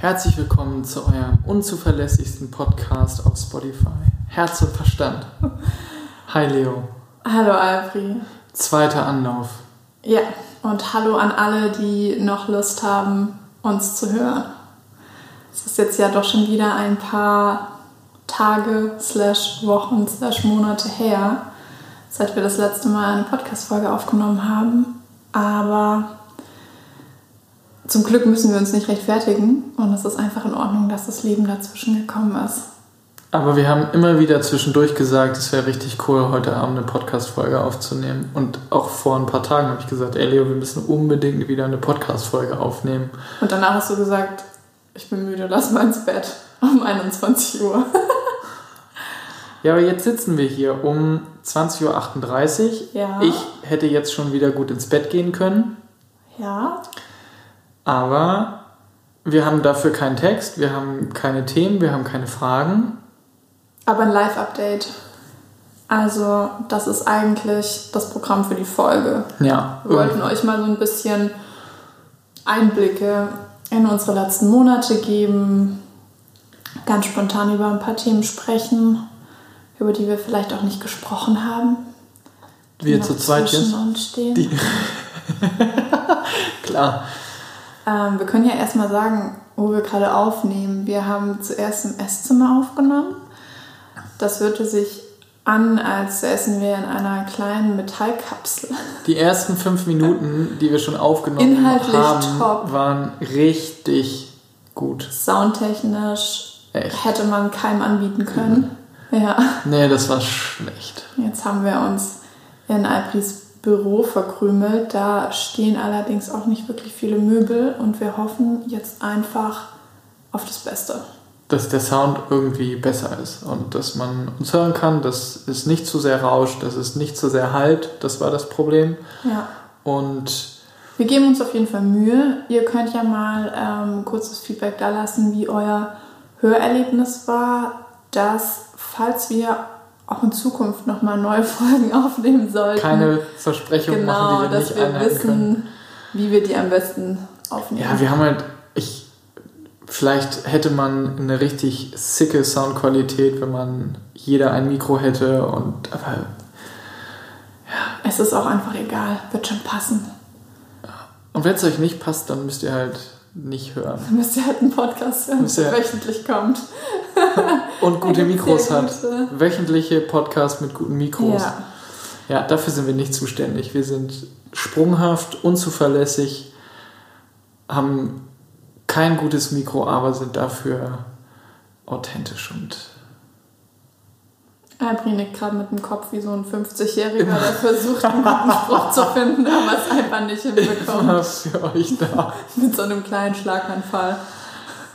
Herzlich willkommen zu eurem unzuverlässigsten Podcast auf Spotify. Herz und Verstand. Hi Leo. Hallo Alfri. Zweiter Anlauf. Ja, und hallo an alle, die noch Lust haben, uns zu hören. Es ist jetzt ja doch schon wieder ein paar Tage, slash Wochen, slash Monate her, seit wir das letzte Mal eine Podcast-Folge aufgenommen haben. Aber zum Glück müssen wir uns nicht rechtfertigen und es ist einfach in Ordnung, dass das Leben dazwischen gekommen ist. Aber wir haben immer wieder zwischendurch gesagt, es wäre richtig cool, heute Abend eine Podcast-Folge aufzunehmen. Und auch vor ein paar Tagen habe ich gesagt, ey Leo, wir müssen unbedingt wieder eine Podcast-Folge aufnehmen. Und danach hast du gesagt, ich bin müde, lass mal ins Bett um 21 Uhr. ja, aber jetzt sitzen wir hier um 20.38 Uhr. Ja. Ich hätte jetzt schon wieder gut ins Bett gehen können. Ja. Aber wir haben dafür keinen Text, wir haben keine Themen, wir haben keine Fragen. Aber ein Live-Update. Also, das ist eigentlich das Programm für die Folge. Ja. Wir wollten euch mal so ein bisschen Einblicke in unsere letzten Monate geben, ganz spontan über ein paar Themen sprechen, über die wir vielleicht auch nicht gesprochen haben. Wir zu zweit jetzt? Uns stehen. Klar. Ähm, wir können ja erstmal sagen, wo wir gerade aufnehmen. Wir haben zuerst im Esszimmer aufgenommen. Das hörte sich an, als säßen wir in einer kleinen Metallkapsel. Die ersten fünf Minuten, die wir schon aufgenommen Inhaltlich haben, top. waren richtig gut. Soundtechnisch Echt? hätte man keinem anbieten können. Ja. Nee, das war schlecht. Jetzt haben wir uns in Alpris Büro verkrümelt. Da stehen allerdings auch nicht wirklich viele Möbel und wir hoffen jetzt einfach auf das Beste. Dass der Sound irgendwie besser ist und dass man uns hören kann, dass es nicht zu sehr rauscht, dass es nicht zu sehr halt. Das war das Problem. Ja. Und Wir geben uns auf jeden Fall Mühe. Ihr könnt ja mal ähm, kurzes Feedback da lassen, wie euer Hörerlebnis war, dass falls wir auch in Zukunft nochmal neue Folgen aufnehmen sollten, keine Versprechungen genau, machen, die wir dass nicht wir wissen, können. wie wir die am besten aufnehmen. Ja, wir haben halt, ich, vielleicht hätte man eine richtig sicke Soundqualität, wenn man jeder ein Mikro hätte und aber es ist auch einfach egal, wird schon passen. und wenn es euch nicht passt, dann müsst ihr halt nicht hören. Dann müsst ihr halt einen Podcast hören, der wöchentlich kommt. Und gute Mikros hat. gute. Wöchentliche Podcasts mit guten Mikros. Ja. Ja, dafür sind wir nicht zuständig. Wir sind sprunghaft, unzuverlässig, haben kein gutes Mikro, aber sind dafür authentisch und Albri nickt gerade mit dem Kopf wie so ein 50-Jähriger, der versucht, einen guten Spruch zu finden, aber es einfach nicht hinbekommt. immer für euch da. Mit so einem kleinen Schlaganfall.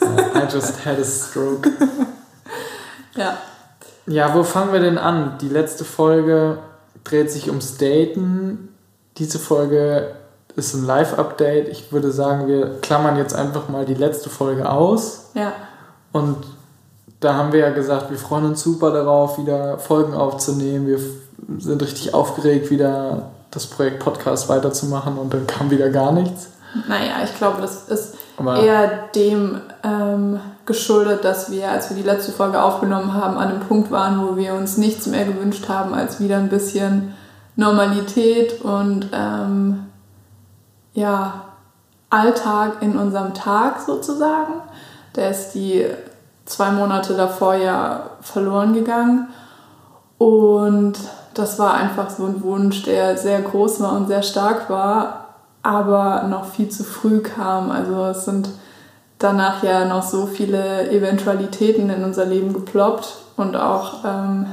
I just had a stroke. Ja. Ja, wo fangen wir denn an? Die letzte Folge dreht sich ums Daten. Diese Folge ist ein Live-Update. Ich würde sagen, wir klammern jetzt einfach mal die letzte Folge aus. Ja. Und da haben wir ja gesagt, wir freuen uns super darauf, wieder Folgen aufzunehmen. Wir sind richtig aufgeregt, wieder das Projekt Podcast weiterzumachen und dann kam wieder gar nichts. Naja, ich glaube, das ist Aber eher dem ähm, geschuldet, dass wir, als wir die letzte Folge aufgenommen haben, an einem Punkt waren, wo wir uns nichts mehr gewünscht haben, als wieder ein bisschen Normalität und ähm, ja, Alltag in unserem Tag sozusagen. Der ist die zwei Monate davor ja verloren gegangen. Und das war einfach so ein Wunsch, der sehr groß war und sehr stark war, aber noch viel zu früh kam. Also es sind danach ja noch so viele Eventualitäten in unser Leben geploppt und auch ähm,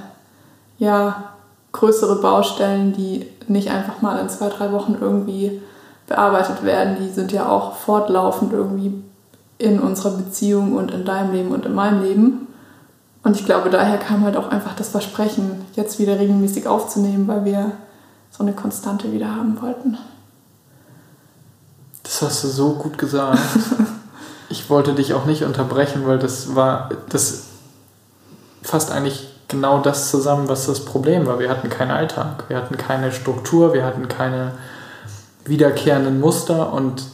ja, größere Baustellen, die nicht einfach mal in zwei, drei Wochen irgendwie bearbeitet werden. Die sind ja auch fortlaufend irgendwie in unserer Beziehung und in deinem Leben und in meinem Leben. Und ich glaube, daher kam halt auch einfach das Versprechen, jetzt wieder regelmäßig aufzunehmen, weil wir so eine Konstante wieder haben wollten. das hast du so gut gesagt. ich wollte dich auch nicht unterbrechen, weil das war, das fasst eigentlich genau das zusammen, was das Problem war. Wir hatten keinen Alltag, wir hatten keine Struktur, wir hatten keine wiederkehrenden Muster und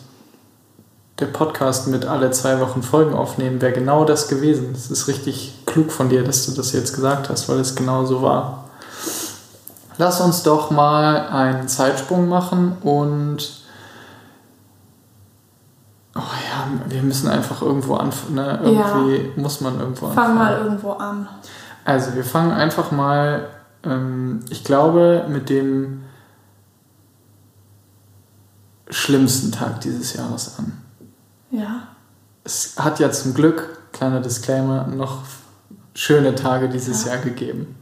der Podcast mit alle zwei Wochen Folgen aufnehmen wäre genau das gewesen. Es ist richtig klug von dir, dass du das jetzt gesagt hast, weil es genau so war. Lass uns doch mal einen Zeitsprung machen und oh ja, wir müssen einfach irgendwo anfangen. Ne? Irgendwie ja. muss man irgendwo anfangen. Fang mal irgendwo an. Also wir fangen einfach mal, ähm, ich glaube, mit dem schlimmsten Tag dieses Jahres an. Ja. Es hat ja zum Glück, kleiner Disclaimer, noch schöne Tage dieses ja. Jahr gegeben.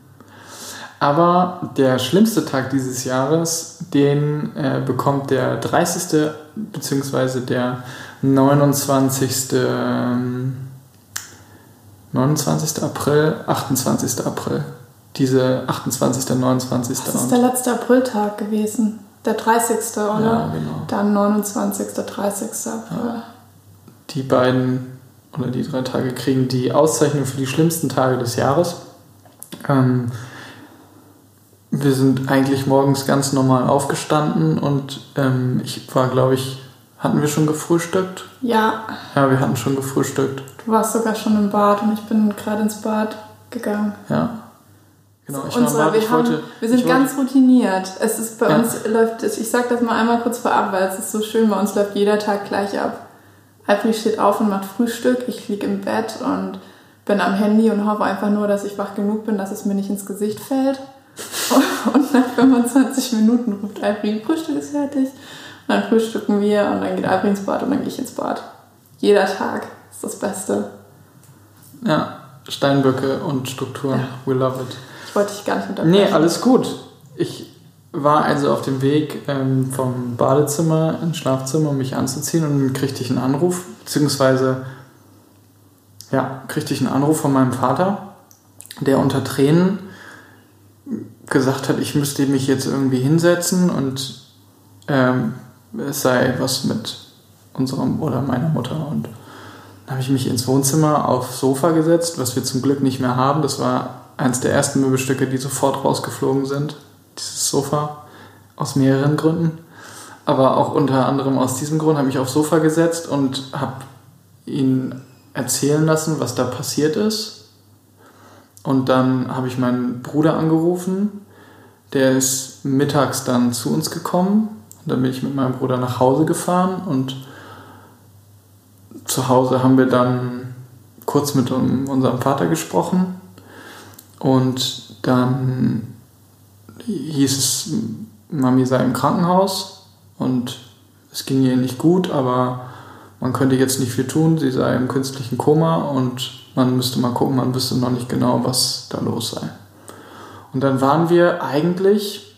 Aber der schlimmste Tag dieses Jahres, den äh, bekommt der 30. bzw. der 29. Ähm, 29. April, 28. April. Diese 28. 29. Das ist der letzte Apriltag gewesen. Der 30. oder? Ja, genau. Dann 29. 30. April. Ja. Die beiden oder die drei Tage kriegen die Auszeichnung für die schlimmsten Tage des Jahres. Ähm, wir sind eigentlich morgens ganz normal aufgestanden und ähm, ich war, glaube ich, hatten wir schon gefrühstückt? Ja. Ja, wir hatten schon gefrühstückt. Du warst sogar schon im Bad und ich bin gerade ins Bad gegangen. Ja. Genau, ich Unsere, war, wir, ich haben, wollte, wir sind ganz routiniert. Es ist bei ja. uns läuft, ich sag das mal einmal kurz vorab, weil es ist so schön, bei uns läuft jeder Tag gleich ab. Alfred steht auf und macht Frühstück, ich liege im Bett und bin am Handy und hoffe einfach nur, dass ich wach genug bin, dass es mir nicht ins Gesicht fällt. Und nach 25 Minuten ruft Alfred, Frühstück ist fertig. Und dann frühstücken wir und dann geht Alfred ins Bad und dann gehe ich ins Bad. Jeder Tag ist das Beste. Ja, Steinböcke und Strukturen. Ja. We love it. Ich wollte dich gar nicht unterbrechen. Nee, alles gut. Ich war also auf dem Weg ähm, vom Badezimmer ins Schlafzimmer, um mich anzuziehen und kriegte ich einen Anruf, beziehungsweise ja, kriegte ich einen Anruf von meinem Vater, der unter Tränen gesagt hat, ich müsste mich jetzt irgendwie hinsetzen und ähm, es sei was mit unserem oder meiner Mutter. Und dann habe ich mich ins Wohnzimmer aufs Sofa gesetzt, was wir zum Glück nicht mehr haben. Das war eins der ersten Möbelstücke, die sofort rausgeflogen sind. Sofa. Aus mehreren Gründen. Aber auch unter anderem aus diesem Grund habe ich aufs Sofa gesetzt und habe ihn erzählen lassen, was da passiert ist und dann habe ich meinen Bruder angerufen. Der ist mittags dann zu uns gekommen. Und dann bin ich mit meinem Bruder nach Hause gefahren und zu Hause haben wir dann kurz mit unserem Vater gesprochen. Und dann hieß es, Mami sei im Krankenhaus und es ging ihr nicht gut, aber man könnte jetzt nicht viel tun. Sie sei im künstlichen Koma und man müsste mal gucken, man wüsste noch nicht genau, was da los sei. Und dann waren wir eigentlich,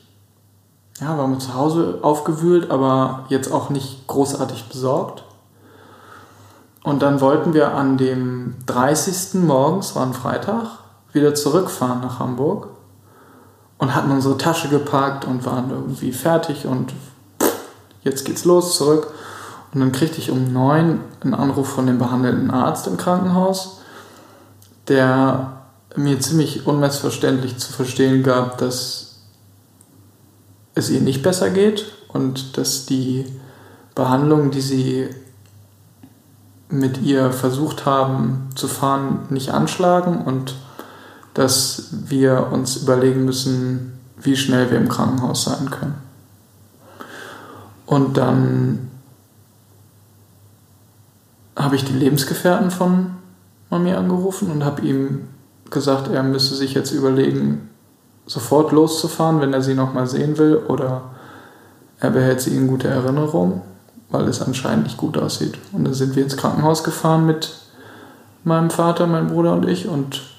ja, waren wir zu Hause aufgewühlt, aber jetzt auch nicht großartig besorgt. Und dann wollten wir an dem 30. morgens, war ein Freitag, wieder zurückfahren nach Hamburg und hatten unsere Tasche gepackt und waren irgendwie fertig und jetzt geht's los zurück. Und dann kriegte ich um neun einen Anruf von dem behandelnden Arzt im Krankenhaus der mir ziemlich unmissverständlich zu verstehen gab, dass es ihr nicht besser geht und dass die Behandlung, die sie mit ihr versucht haben zu fahren, nicht anschlagen und dass wir uns überlegen müssen, wie schnell wir im Krankenhaus sein können. Und dann habe ich die Lebensgefährten von Mami angerufen und habe ihm gesagt, er müsse sich jetzt überlegen, sofort loszufahren, wenn er sie nochmal sehen will, oder er behält sie in guter Erinnerung, weil es anscheinend nicht gut aussieht. Und dann sind wir ins Krankenhaus gefahren mit meinem Vater, meinem Bruder und ich und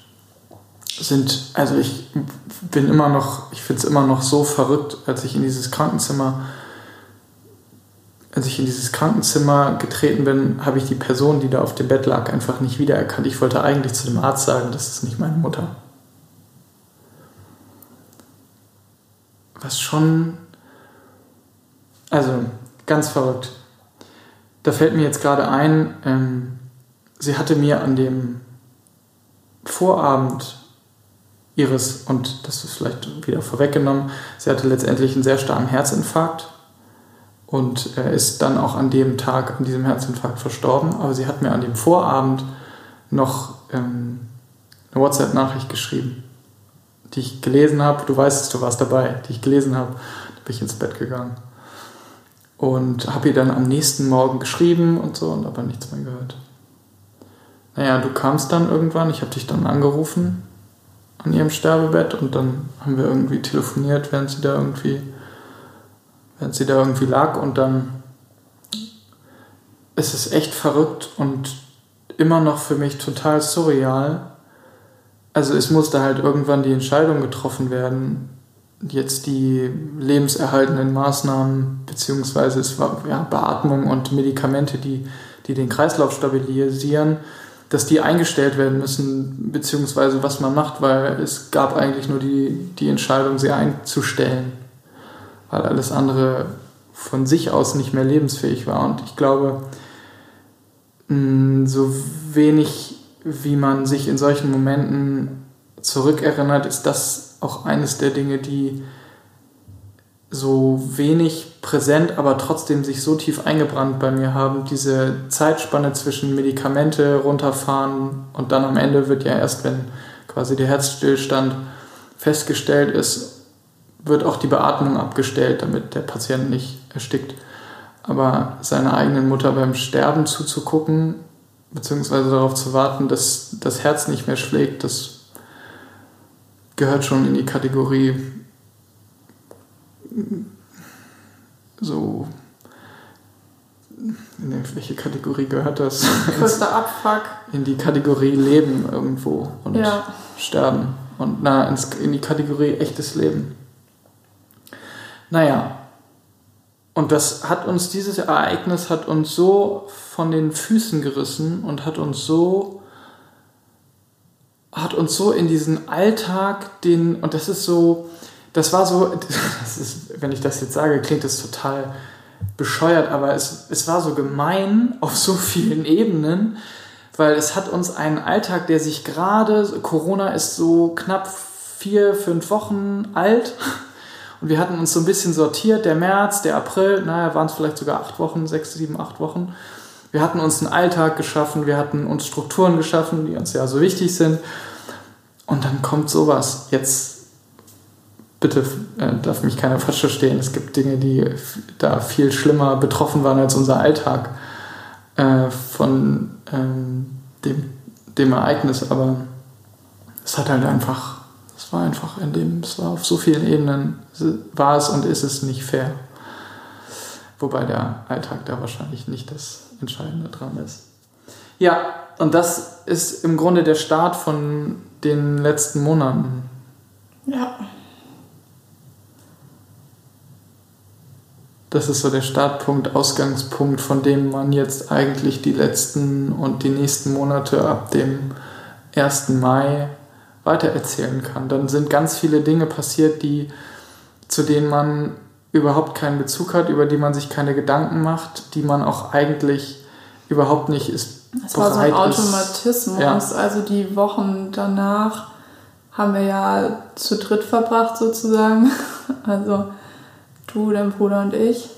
sind, also ich bin immer noch, ich finde es immer noch so verrückt, als ich in dieses Krankenzimmer als ich in dieses Krankenzimmer getreten bin, habe ich die Person, die da auf dem Bett lag, einfach nicht wiedererkannt. Ich wollte eigentlich zu dem Arzt sagen, das ist nicht meine Mutter. Was schon. Also, ganz verrückt. Da fällt mir jetzt gerade ein, ähm, sie hatte mir an dem Vorabend ihres, und das ist vielleicht wieder vorweggenommen, sie hatte letztendlich einen sehr starken Herzinfarkt Und ist dann auch an dem Tag, an diesem Herzinfarkt verstorben. Aber sie hat mir an dem Vorabend noch ähm, eine WhatsApp-Nachricht geschrieben, die ich gelesen habe. Du weißt, du warst dabei, die ich gelesen habe. Da bin ich ins Bett gegangen. Und habe ihr dann am nächsten Morgen geschrieben und so und aber nichts mehr gehört. Naja, du kamst dann irgendwann, ich habe dich dann angerufen an ihrem Sterbebett und dann haben wir irgendwie telefoniert, während sie da irgendwie, während sie da irgendwie lag und dann ist es echt verrückt und immer noch für mich total surreal. Also es musste halt irgendwann die Entscheidung getroffen werden, jetzt die lebenserhaltenden Maßnahmen beziehungsweise es war ja, Beatmung und Medikamente, die, die den Kreislauf stabilisieren, dass die eingestellt werden müssen, beziehungsweise was man macht, weil es gab eigentlich nur die, die Entscheidung, sie einzustellen, weil alles andere von sich aus nicht mehr lebensfähig war. Und ich glaube, so wenig wie man sich in solchen Momenten zurückerinnert, ist das auch eines der Dinge, die so wenig präsent, aber trotzdem sich so tief eingebrannt bei mir haben. Diese Zeitspanne zwischen Medikamente runterfahren und dann am Ende wird ja erst, wenn quasi der Herzstillstand festgestellt ist, wird auch die Beatmung abgestellt, damit der Patient nicht erstickt. Aber seiner eigenen Mutter beim Sterben zuzugucken, beziehungsweise darauf zu warten, dass das Herz nicht mehr schlägt, das gehört schon in die Kategorie so. In welche Kategorie gehört das? Größter Abfuck. In die Kategorie Leben irgendwo und ja. Sterben. Und na, in die Kategorie echtes Leben. Naja. Und das hat uns, dieses Ereignis hat uns so von den Füßen gerissen und hat uns so hat uns so in diesen Alltag, den, und das ist so, das war so, das ist, wenn ich das jetzt sage, klingt das total bescheuert, aber es, es war so gemein auf so vielen Ebenen, weil es hat uns einen Alltag, der sich gerade, Corona ist so knapp vier, fünf Wochen alt und wir hatten uns so ein bisschen sortiert, der März, der April, naja, waren es vielleicht sogar acht Wochen, sechs, sieben, acht Wochen. Wir hatten uns einen Alltag geschaffen, wir hatten uns Strukturen geschaffen, die uns ja so wichtig sind. Und dann kommt sowas. Jetzt bitte äh, darf mich keiner falsch verstehen. Es gibt Dinge, die da viel schlimmer betroffen waren als unser Alltag äh, von ähm, dem, dem Ereignis. Aber es hat halt einfach, es war einfach in dem, es war auf so vielen Ebenen, war es und ist es nicht fair. Wobei der Alltag da wahrscheinlich nicht das Entscheidende dran ist. Ja, und das ist im Grunde der Start von den letzten Monaten. Ja. Das ist so der Startpunkt, Ausgangspunkt, von dem man jetzt eigentlich die letzten und die nächsten Monate ab dem 1. Mai weitererzählen kann. Dann sind ganz viele Dinge passiert, die, zu denen man überhaupt keinen Bezug hat, über die man sich keine Gedanken macht, die man auch eigentlich überhaupt nicht ist. Es war so ein Automatismus. Ja. Also die Wochen danach haben wir ja zu dritt verbracht sozusagen. Also du, dein Bruder und ich.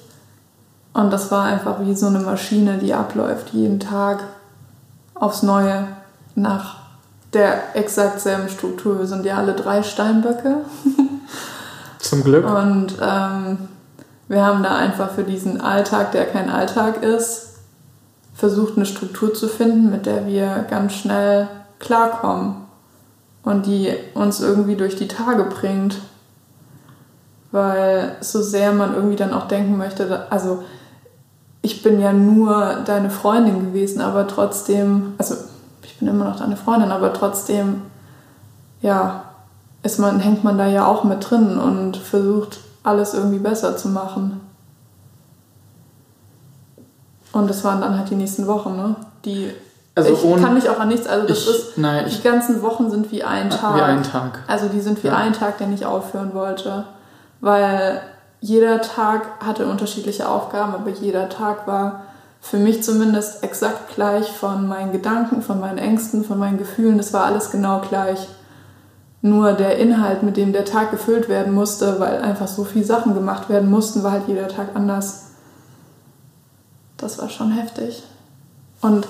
Und das war einfach wie so eine Maschine, die abläuft, jeden Tag aufs Neue nach der exakt selben Struktur. Wir sind ja alle drei Steinböcke. Zum Glück. Und ähm, wir haben da einfach für diesen Alltag, der kein Alltag ist, versucht eine Struktur zu finden, mit der wir ganz schnell klarkommen und die uns irgendwie durch die Tage bringt weil so sehr man irgendwie dann auch denken möchte, also ich bin ja nur deine Freundin gewesen, aber trotzdem, also ich bin immer noch deine Freundin, aber trotzdem, ja, ist man, hängt man da ja auch mit drin und versucht alles irgendwie besser zu machen. Und das waren dann halt die nächsten Wochen, ne? Die also ich kann mich auch an nichts, also das ich, ist, nein, die ganzen Wochen sind wie ein Tag. Wie ein Tag. Also die sind wie ja. ein Tag, den ich aufhören wollte weil jeder Tag hatte unterschiedliche Aufgaben, aber jeder Tag war für mich zumindest exakt gleich von meinen Gedanken, von meinen Ängsten, von meinen Gefühlen. Das war alles genau gleich. Nur der Inhalt, mit dem der Tag gefüllt werden musste, weil einfach so viele Sachen gemacht werden mussten, war halt jeder Tag anders. das war schon heftig. Und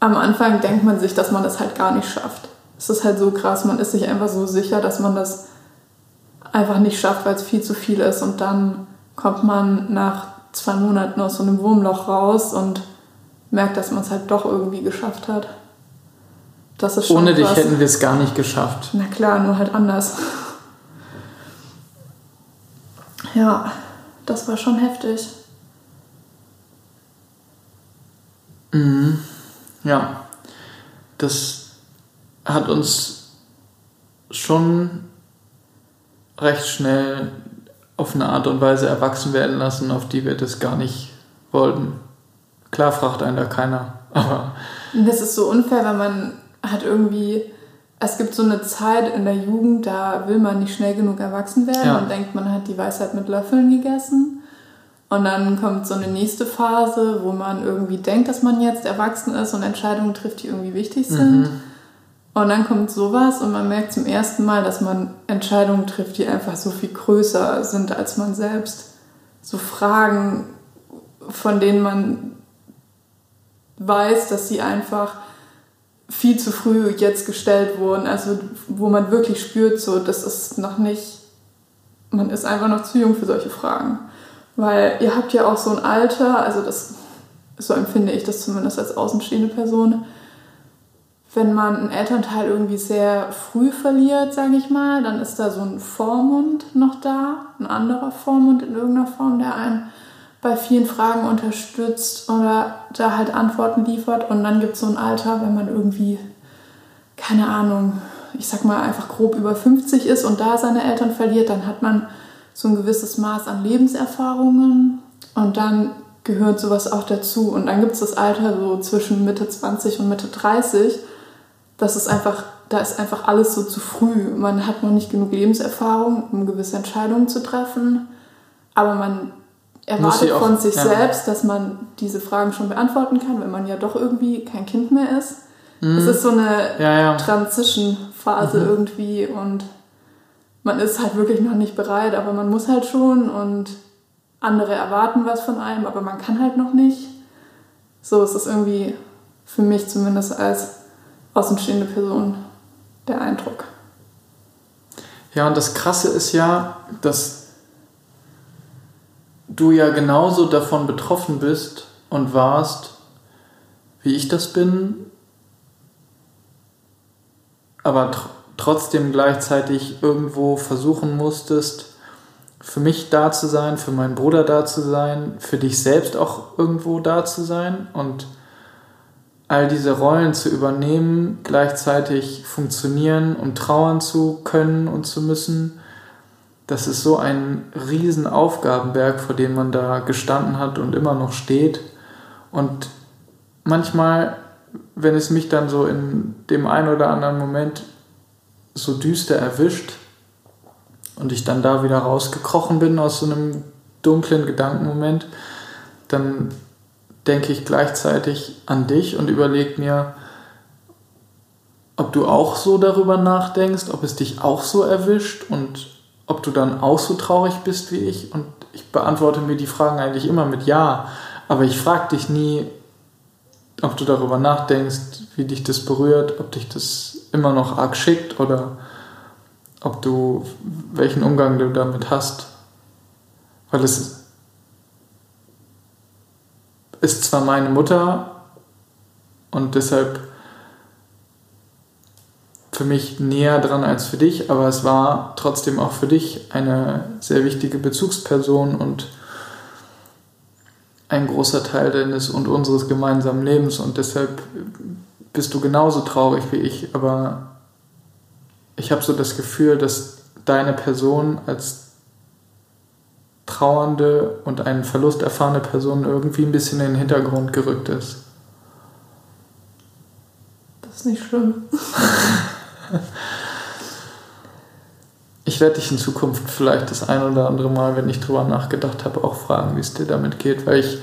am Anfang denkt man sich, dass man das halt gar nicht schafft. Es ist halt so krass, man ist sich einfach so sicher, dass man das einfach nicht schafft, weil es viel zu viel ist. Und dann kommt man nach zwei Monaten aus so einem Wurmloch raus und merkt, dass man es halt doch irgendwie geschafft hat. Das ist schon Ohne dich hätten wir es gar nicht geschafft. Na klar, nur halt anders. Ja, das war schon heftig. Mhm. Ja, das hat uns schon recht schnell auf eine Art und Weise erwachsen werden lassen, auf die wir das gar nicht wollten. Klar fragt einen da keiner, aber. Das ist so unfair, wenn man hat irgendwie. Es gibt so eine Zeit in der Jugend, da will man nicht schnell genug erwachsen werden ja. und denkt, man hat die Weisheit mit Löffeln gegessen. Und dann kommt so eine nächste Phase, wo man irgendwie denkt, dass man jetzt erwachsen ist und Entscheidungen trifft, die irgendwie wichtig sind. Mhm. Und dann kommt sowas und man merkt zum ersten Mal, dass man Entscheidungen trifft, die einfach so viel größer sind als man selbst. So Fragen, von denen man weiß, dass sie einfach viel zu früh jetzt gestellt wurden. Also wo man wirklich spürt, so das ist noch nicht, man ist einfach noch zu jung für solche Fragen. Weil ihr habt ja auch so ein Alter, also das, so empfinde ich das zumindest als außenstehende Person, wenn man einen Elternteil irgendwie sehr früh verliert, sage ich mal, dann ist da so ein Vormund noch da, ein anderer Vormund in irgendeiner Form, der einen bei vielen Fragen unterstützt oder da halt Antworten liefert. Und dann gibt es so ein Alter, wenn man irgendwie, keine Ahnung, ich sag mal einfach grob über 50 ist und da seine Eltern verliert, dann hat man so ein gewisses Maß an Lebenserfahrungen und dann gehört sowas auch dazu. Und dann gibt es das Alter so zwischen Mitte 20 und Mitte 30 das ist einfach, da ist einfach alles so zu früh. Man hat noch nicht genug Lebenserfahrung, um gewisse Entscheidungen zu treffen. Aber man erwartet auch, von sich ja. selbst, dass man diese Fragen schon beantworten kann, wenn man ja doch irgendwie kein Kind mehr ist. Mhm. Es ist so eine ja, ja. Transition-Phase mhm. irgendwie und man ist halt wirklich noch nicht bereit, aber man muss halt schon und andere erwarten was von einem, aber man kann halt noch nicht. So ist es irgendwie für mich zumindest als außenstehende Person der Eindruck. Ja, und das Krasse ist ja, dass du ja genauso davon betroffen bist und warst, wie ich das bin, aber tr trotzdem gleichzeitig irgendwo versuchen musstest, für mich da zu sein, für meinen Bruder da zu sein, für dich selbst auch irgendwo da zu sein und all diese Rollen zu übernehmen, gleichzeitig funktionieren und trauern zu können und zu müssen, das ist so ein riesen Aufgabenberg, vor dem man da gestanden hat und immer noch steht. Und manchmal, wenn es mich dann so in dem einen oder anderen Moment so düster erwischt und ich dann da wieder rausgekrochen bin aus so einem dunklen Gedankenmoment, dann denke ich gleichzeitig an dich und überlege mir, ob du auch so darüber nachdenkst, ob es dich auch so erwischt und ob du dann auch so traurig bist wie ich. Und ich beantworte mir die Fragen eigentlich immer mit Ja, aber ich frage dich nie, ob du darüber nachdenkst, wie dich das berührt, ob dich das immer noch arg schickt oder ob du welchen Umgang du damit hast. Weil es ist zwar meine Mutter und deshalb für mich näher dran als für dich, aber es war trotzdem auch für dich eine sehr wichtige Bezugsperson und ein großer Teil deines und unseres gemeinsamen Lebens. Und deshalb bist du genauso traurig wie ich, aber ich habe so das Gefühl, dass deine Person als trauernde und einen Verlust erfahrene Person irgendwie ein bisschen in den Hintergrund gerückt ist. Das ist nicht schlimm. ich werde dich in Zukunft vielleicht das ein oder andere Mal, wenn ich drüber nachgedacht habe, auch fragen, wie es dir damit geht, weil ich.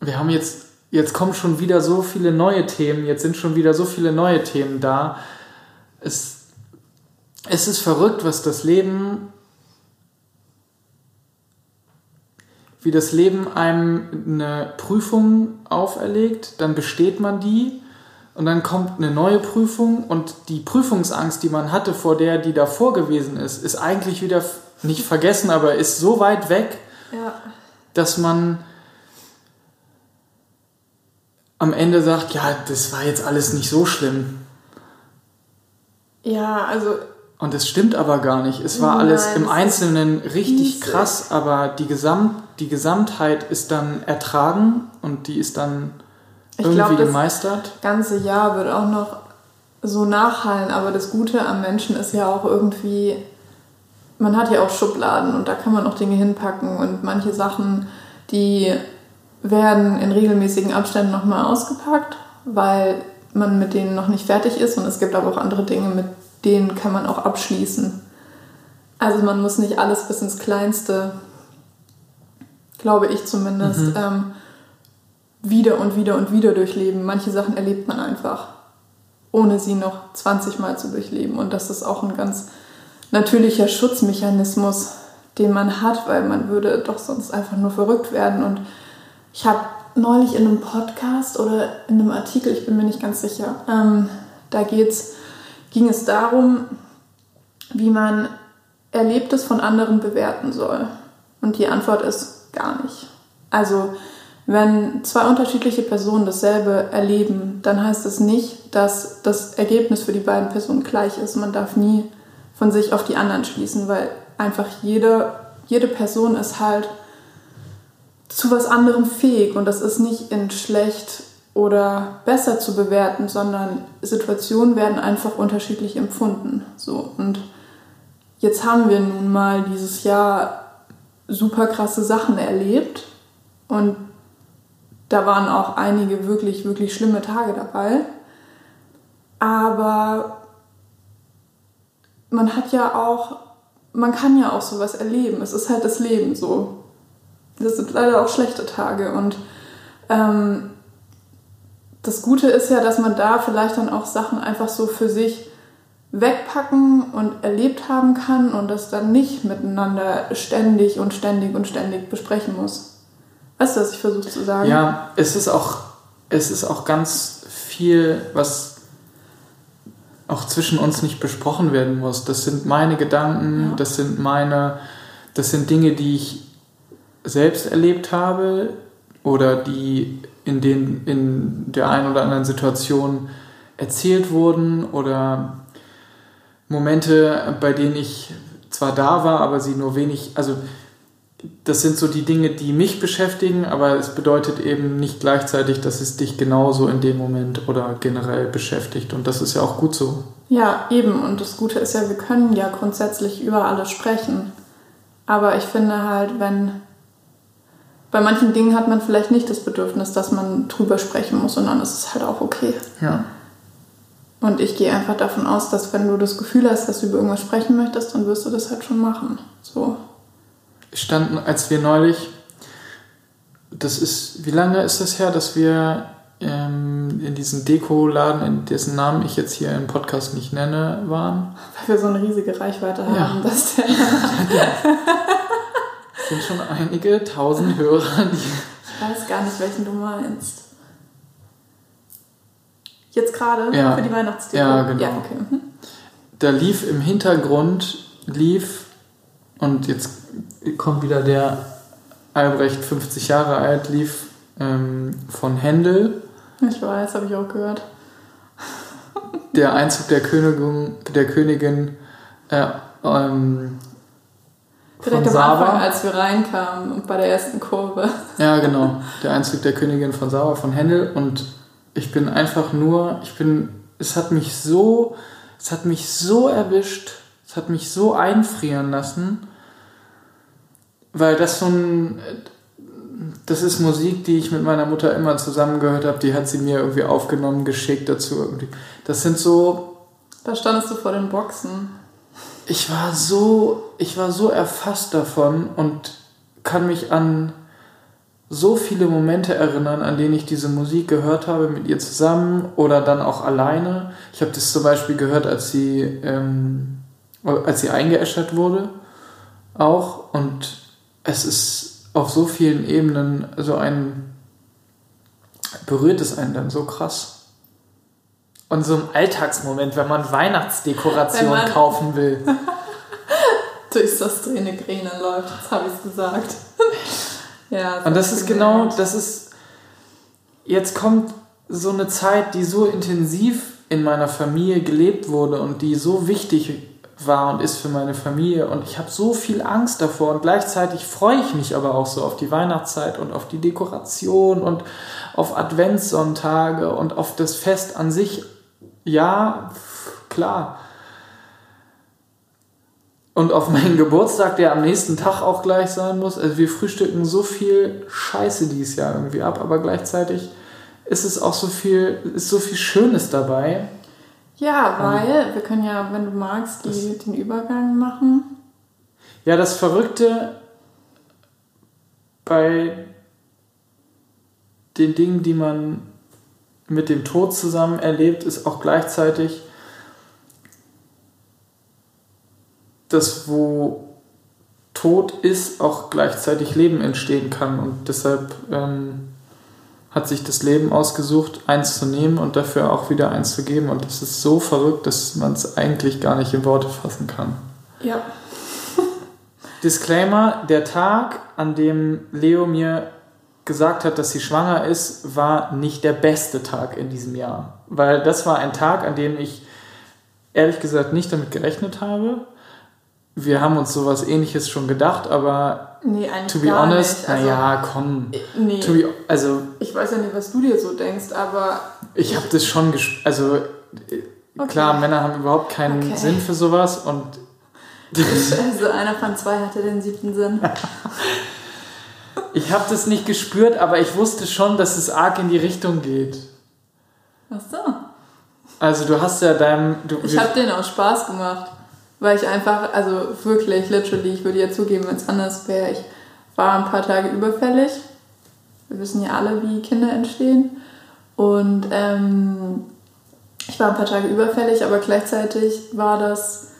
Wir haben jetzt, jetzt kommen schon wieder so viele neue Themen, jetzt sind schon wieder so viele neue Themen da. Es es ist verrückt, was das Leben wie das Leben einem eine Prüfung auferlegt, dann besteht man die und dann kommt eine neue Prüfung und die Prüfungsangst, die man hatte vor der, die davor gewesen ist, ist eigentlich wieder nicht vergessen, aber ist so weit weg, Ja. dass man am Ende sagt, ja, das war jetzt alles nicht so schlimm. Ja, also Und es stimmt aber gar nicht. Es war alles Nein, im es Einzelnen richtig krass, aber die, Gesamt, die Gesamtheit ist dann ertragen und die ist dann Ich irgendwie glaub, das- gemeistert. ganze Jahr wird auch noch so nachhallen, aber das Gute am Menschen ist ja auch irgendwie, man hat ja auch Schubladen und da kann man auch Dinge hinpacken und manche Sachen, die werden in regelmäßigen Abständen nochmal ausgepackt, weil man mit denen noch nicht fertig ist und es gibt aber auch andere Dinge, mit denen kann man auch abschließen. Also man muss nicht alles bis ins Kleinste, glaube ich zumindest, ähm, wieder und wieder und wieder durchleben. Manche Sachen erlebt man einfach, ohne sie noch 20 Mal zu durchleben. Und das ist auch ein ganz natürlicher Schutzmechanismus, den man hat, weil man würde doch sonst einfach nur verrückt werden. Und ich habe neulich in einem Podcast oder in einem Artikel, ich bin mir nicht ganz sicher, ähm, da geht's, ging es darum, wie man Erlebtes von anderen bewerten soll. Und die Antwort ist gar nicht. Also wenn zwei unterschiedliche Personen dasselbe erleben, dann heißt es nicht, dass das Ergebnis für die beiden Personen gleich ist. Man darf nie von sich auf die anderen schließen, weil einfach jede, jede Person ist halt zu was anderem fähig und das ist nicht in schlecht oder besser zu bewerten, sondern Situationen werden einfach unterschiedlich empfunden. So und jetzt haben wir nun mal dieses Jahr super krasse Sachen erlebt und da waren auch einige wirklich, wirklich schlimme Tage dabei. Aber man hat ja auch, man kann ja auch sowas erleben. Es ist halt das Leben so. Das sind leider auch schlechte Tage. Und ähm, das Gute ist ja, dass man da vielleicht dann auch Sachen einfach so für sich wegpacken und erlebt haben kann und das dann nicht miteinander ständig und ständig und ständig besprechen muss. Weißt du, was ich versuche zu sagen? Ja, es ist auch, es ist auch ganz viel, was auch zwischen uns nicht besprochen werden muss. Das sind meine Gedanken, Ja. das sind meine, das sind Dinge, die ich selbst erlebt habe oder die in, den, in der einen oder anderen Situation erzählt wurden oder Momente, bei denen ich zwar da war, aber sie nur wenig, also das sind so die Dinge, die mich beschäftigen, aber es bedeutet eben nicht gleichzeitig, dass es dich genauso in dem Moment oder generell beschäftigt. Und das ist ja auch gut so. Ja, eben. Und das Gute ist ja, wir können ja grundsätzlich über alles sprechen. Aber ich finde halt, wenn bei manchen Dingen hat man vielleicht nicht das Bedürfnis, dass man drüber sprechen muss, sondern es ist halt auch okay. Ja. Und ich gehe einfach davon aus, dass wenn du das Gefühl hast, dass du über irgendwas sprechen möchtest, dann wirst du das halt schon machen. So. Standen, als wir neulich, das ist, wie lange ist das her, dass wir ähm, in diesem Dekoladen, in dessen Namen ich jetzt hier im Podcast nicht nenne, waren? Weil wir so eine riesige Reichweite haben, Ja. dass der. Sind schon einige tausend Hörer, die Ich weiß gar nicht, welchen du meinst. Jetzt gerade Ja. für die Weihnachtsdeko? Ja, genau. Ja, okay. Mhm. da lief im Hintergrund, lief, und jetzt kommt wieder der Albrecht, 50 Jahre alt, lief ähm, von Händel, Ich weiß, habe ich auch gehört. der Einzug der Königin, der Königin äh, ähm, von Direkt am Anfang, Saba. als wir reinkamen und bei der ersten Kurve. Ja, genau. Der Einzug der Königin von Saba von Händel. Und ich bin einfach nur, ich bin, es hat mich so, es hat mich so erwischt, es hat mich so einfrieren lassen, weil das so ein, das ist Musik, die ich mit meiner Mutter immer zusammen gehört habe, die hat sie mir irgendwie aufgenommen, geschickt dazu irgendwie. Das sind so, Da standest du vor den Boxen. Ich war so, ich war so erfasst davon und kann mich an so viele Momente erinnern, an denen ich diese Musik gehört habe mit ihr zusammen oder dann auch alleine. Ich habe das zum Beispiel gehört, als sie, ähm, als sie eingeäschert wurde, auch und es ist auf so vielen Ebenen so ein berührt es einen dann so krass. Und so im Alltagsmoment, wenn man Weihnachtsdekoration wenn man kaufen will. durchs das Träne läuft, das habe ich gesagt. ja, Und das ist genau, das ist, jetzt kommt so eine Zeit, die so intensiv in meiner Familie gelebt wurde und die so wichtig war und ist für meine Familie. Und ich habe so viel Angst davor und gleichzeitig freue ich mich aber auch so auf die Weihnachtszeit und auf die Dekoration und auf Adventssonntage und auf das Fest an sich. Ja, klar. Und auf meinen Geburtstag, der am nächsten Tag auch gleich sein muss. Also wir frühstücken so viel Scheiße dieses Jahr irgendwie ab, aber gleichzeitig ist es auch so viel, ist so viel Schönes dabei. Ja, weil wir können ja, wenn du magst, die, den Übergang machen. Ja, das Verrückte bei den Dingen, die man mit dem Tod zusammen erlebt, ist auch gleichzeitig das, wo Tod ist, auch gleichzeitig Leben entstehen kann. Und deshalb ähm, hat sich das Leben ausgesucht, eins zu nehmen und dafür auch wieder eins zu geben. Und das ist so verrückt, dass man es eigentlich gar nicht in Worte fassen kann. Ja. Disclaimer: Der Tag, an dem Leo mir gesagt hat, dass sie schwanger ist, war nicht der beste Tag in diesem Jahr. Weil das war ein Tag, an dem ich ehrlich gesagt nicht damit gerechnet habe. Wir haben uns sowas ähnliches schon gedacht, aber nee, to be honest, also, naja, komm. Nee, be, also, ich weiß ja nicht, was du dir so denkst, aber. Ich habe das schon Also, okay. klar, Männer haben überhaupt keinen okay. Sinn für sowas und. also, einer von zwei hatte den siebten Sinn. Ich habe das nicht gespürt, aber ich wusste schon, dass es arg in die Richtung geht. Ach so. Also du hast ja deinem... Du, ich habe den auch Spaß gemacht, weil ich einfach, also wirklich, literally, ich würde ja zugeben, wenn es anders wäre, ich war ein paar Tage überfällig. Wir wissen ja alle, wie Kinder entstehen. Und ähm, ich war ein paar Tage überfällig, aber gleichzeitig war das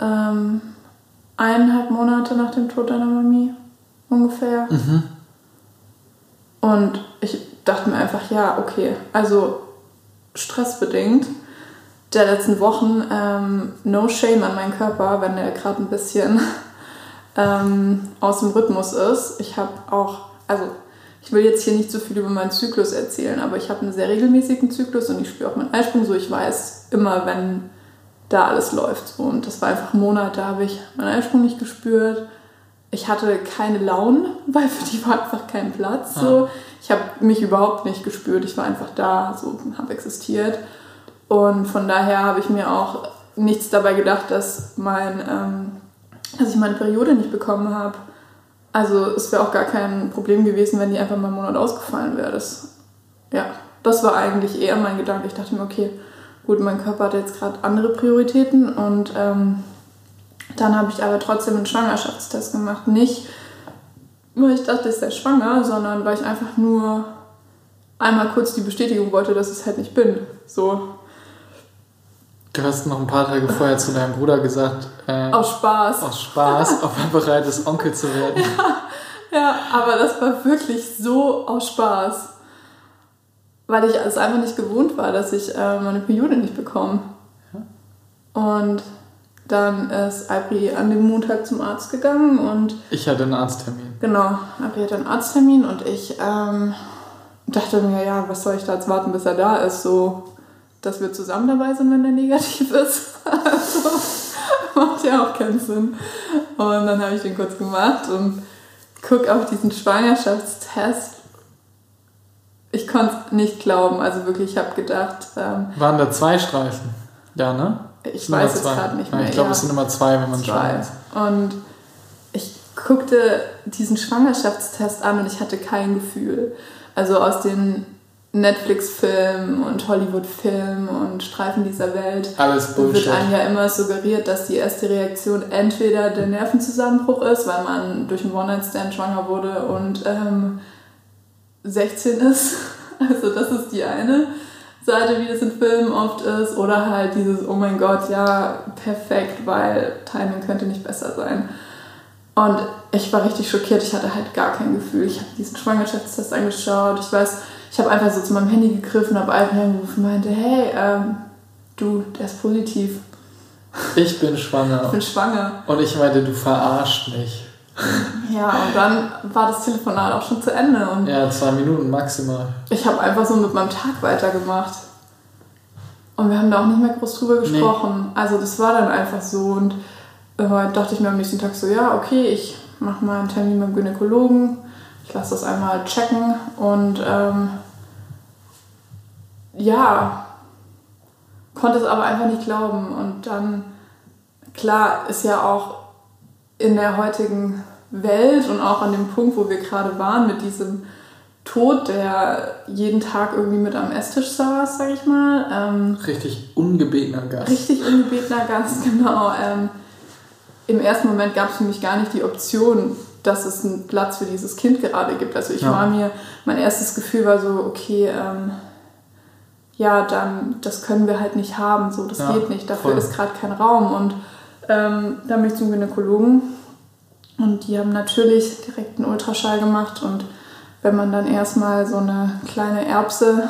ähm, eineinhalb Monate nach dem Tod deiner Mami ungefähr. Mhm. Und ich dachte mir einfach, ja, okay, also stressbedingt der letzten Wochen, ähm, no shame an meinen Körper, wenn der gerade ein bisschen ähm, aus dem Rhythmus ist. Ich habe auch, also ich will jetzt hier nicht so viel über meinen Zyklus erzählen, aber ich habe einen sehr regelmäßigen Zyklus und ich spüre auch meinen Eisprung so. Ich weiß immer, wenn da alles läuft. Und das war einfach ein Monat, da habe ich meinen Eisprung nicht gespürt ich hatte keine Launen, weil für die war einfach kein Platz. So. Ich habe mich überhaupt nicht gespürt. Ich war einfach da, so habe existiert. Und von daher habe ich mir auch nichts dabei gedacht, dass, mein, ähm, dass ich meine Periode nicht bekommen habe. Also es wäre auch gar kein Problem gewesen, wenn die einfach mal einen Monat ausgefallen wäre. Das, ja, das war eigentlich eher mein Gedanke. Ich dachte mir, okay, gut, mein Körper hat jetzt gerade andere Prioritäten und ähm, dann habe ich aber trotzdem einen Schwangerschaftstest gemacht. Nicht, weil ich dachte, ich sei schwanger, sondern weil ich einfach nur einmal kurz die Bestätigung wollte, dass ich es halt nicht bin. So. Du hast noch ein paar Tage vorher zu deinem Bruder gesagt, äh, aus Spaß. Aus Spaß, ob er bereit ist, Onkel zu werden. Ja, ja, aber das war wirklich so aus Spaß. Weil ich es einfach nicht gewohnt war, dass ich äh, meine Periode nicht bekomme. Und dann ist Albri an dem Montag zum Arzt gegangen und. Ich hatte einen Arzttermin. Genau, Albri hatte einen Arzttermin und ich ähm, dachte mir, ja, was soll ich da jetzt warten, bis er da ist? So, dass wir zusammen dabei sind, wenn der negativ ist. also, macht ja auch keinen Sinn. Und dann habe ich den kurz gemacht und gucke auf diesen Schwangerschaftstest. Ich konnte es nicht glauben, also wirklich, ich habe gedacht. Ähm, Waren da zwei Streifen? Ja, ne? Ich weiß jetzt gerade nicht mehr. Ja, ich glaube, es sind Nummer zwei, wenn man zwei. ist. Und ich guckte diesen Schwangerschaftstest an und ich hatte kein Gefühl. Also aus den Netflix-Filmen und Hollywood-Filmen und Streifen dieser Welt wird einem ja immer suggeriert, dass die erste Reaktion entweder der Nervenzusammenbruch ist, weil man durch einen One-Night-Stand schwanger wurde und ähm, 16 ist. Also das ist die eine. Seite, wie das in Filmen oft ist, oder halt dieses, oh mein Gott, ja, perfekt, weil Timing könnte nicht besser sein. Und ich war richtig schockiert. Ich hatte halt gar kein Gefühl. Ich habe diesen Schwangerschaftstest angeschaut. Ich weiß, ich habe einfach so zu meinem Handy gegriffen, habe einfach angerufen und meinte, hey, ähm, du, der ist positiv. Ich bin schwanger. Ich bin schwanger. Und ich meinte, du verarscht mich. Ja, und dann war das Telefonat auch schon zu Ende. Und ja, zwei Minuten maximal. Ich habe einfach so mit meinem Tag weitergemacht. Und wir haben da auch nicht mehr groß drüber gesprochen. Nee. Also das war dann einfach so. Und äh, dachte ich mir am nächsten Tag so, ja, okay, ich mache mal einen Termin beim Gynäkologen. Ich lasse das einmal checken. Und ähm, ja, konnte es aber einfach nicht glauben. Und dann, klar, ist ja auch in der heutigen Welt und auch an dem Punkt, wo wir gerade waren, mit diesem Tod, der jeden Tag irgendwie mit am Esstisch saß, sag ich mal. Ähm, richtig ungebetener Gast. Richtig ungebetener Gast, genau. Ähm, Im ersten Moment gab es für mich gar nicht die Option, dass es einen Platz für dieses Kind gerade gibt. Also ich ja. war mir, mein erstes Gefühl war so, okay, ähm, ja, dann, das können wir halt nicht haben, so, das ja, geht nicht, dafür voll. ist gerade kein Raum. Und ähm, dann bin ich zum Gynäkologen und die haben natürlich direkt einen Ultraschall gemacht und wenn man dann erstmal so eine kleine Erbse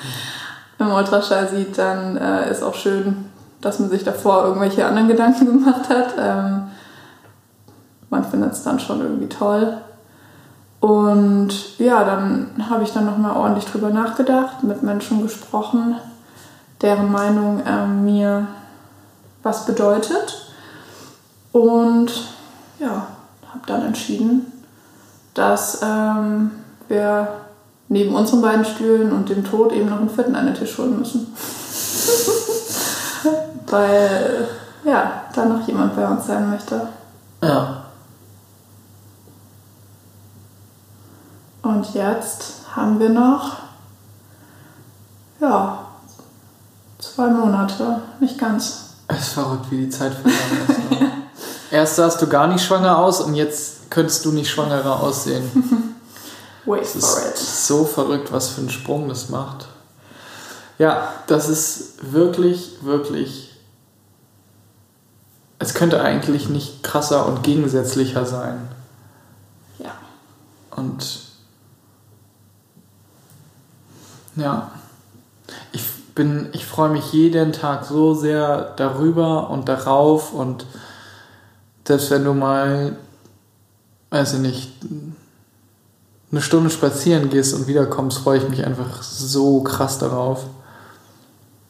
im Ultraschall sieht, dann äh, ist auch schön, dass man sich davor irgendwelche anderen Gedanken gemacht hat. Ähm, man findet es dann schon irgendwie toll. Und ja, dann habe ich dann nochmal ordentlich drüber nachgedacht, mit Menschen gesprochen, deren Meinung äh, mir was bedeutet. Und ja, habe dann entschieden, dass ähm, wir neben unseren beiden Stühlen und dem Tod eben noch einen vierten an den Tisch holen müssen. Weil ja, da noch jemand bei uns sein möchte. Ja. Und jetzt haben wir noch, ja, zwei Monate, nicht ganz. Es ist verrückt, wie die Zeit vergangen ist. Ne? Erst sahst du gar nicht schwanger aus und jetzt könntest du nicht schwangerer aussehen. Wait das for it. So verrückt, was für einen Sprung das macht. Ja, das ist wirklich, wirklich. Es könnte eigentlich nicht krasser und gegensätzlicher sein. Ja. Und ja, bin, ich freue mich jeden Tag so sehr darüber und darauf und selbst wenn du mal, weiß ich nicht, eine Stunde spazieren gehst und wiederkommst, freue ich mich einfach so krass darauf,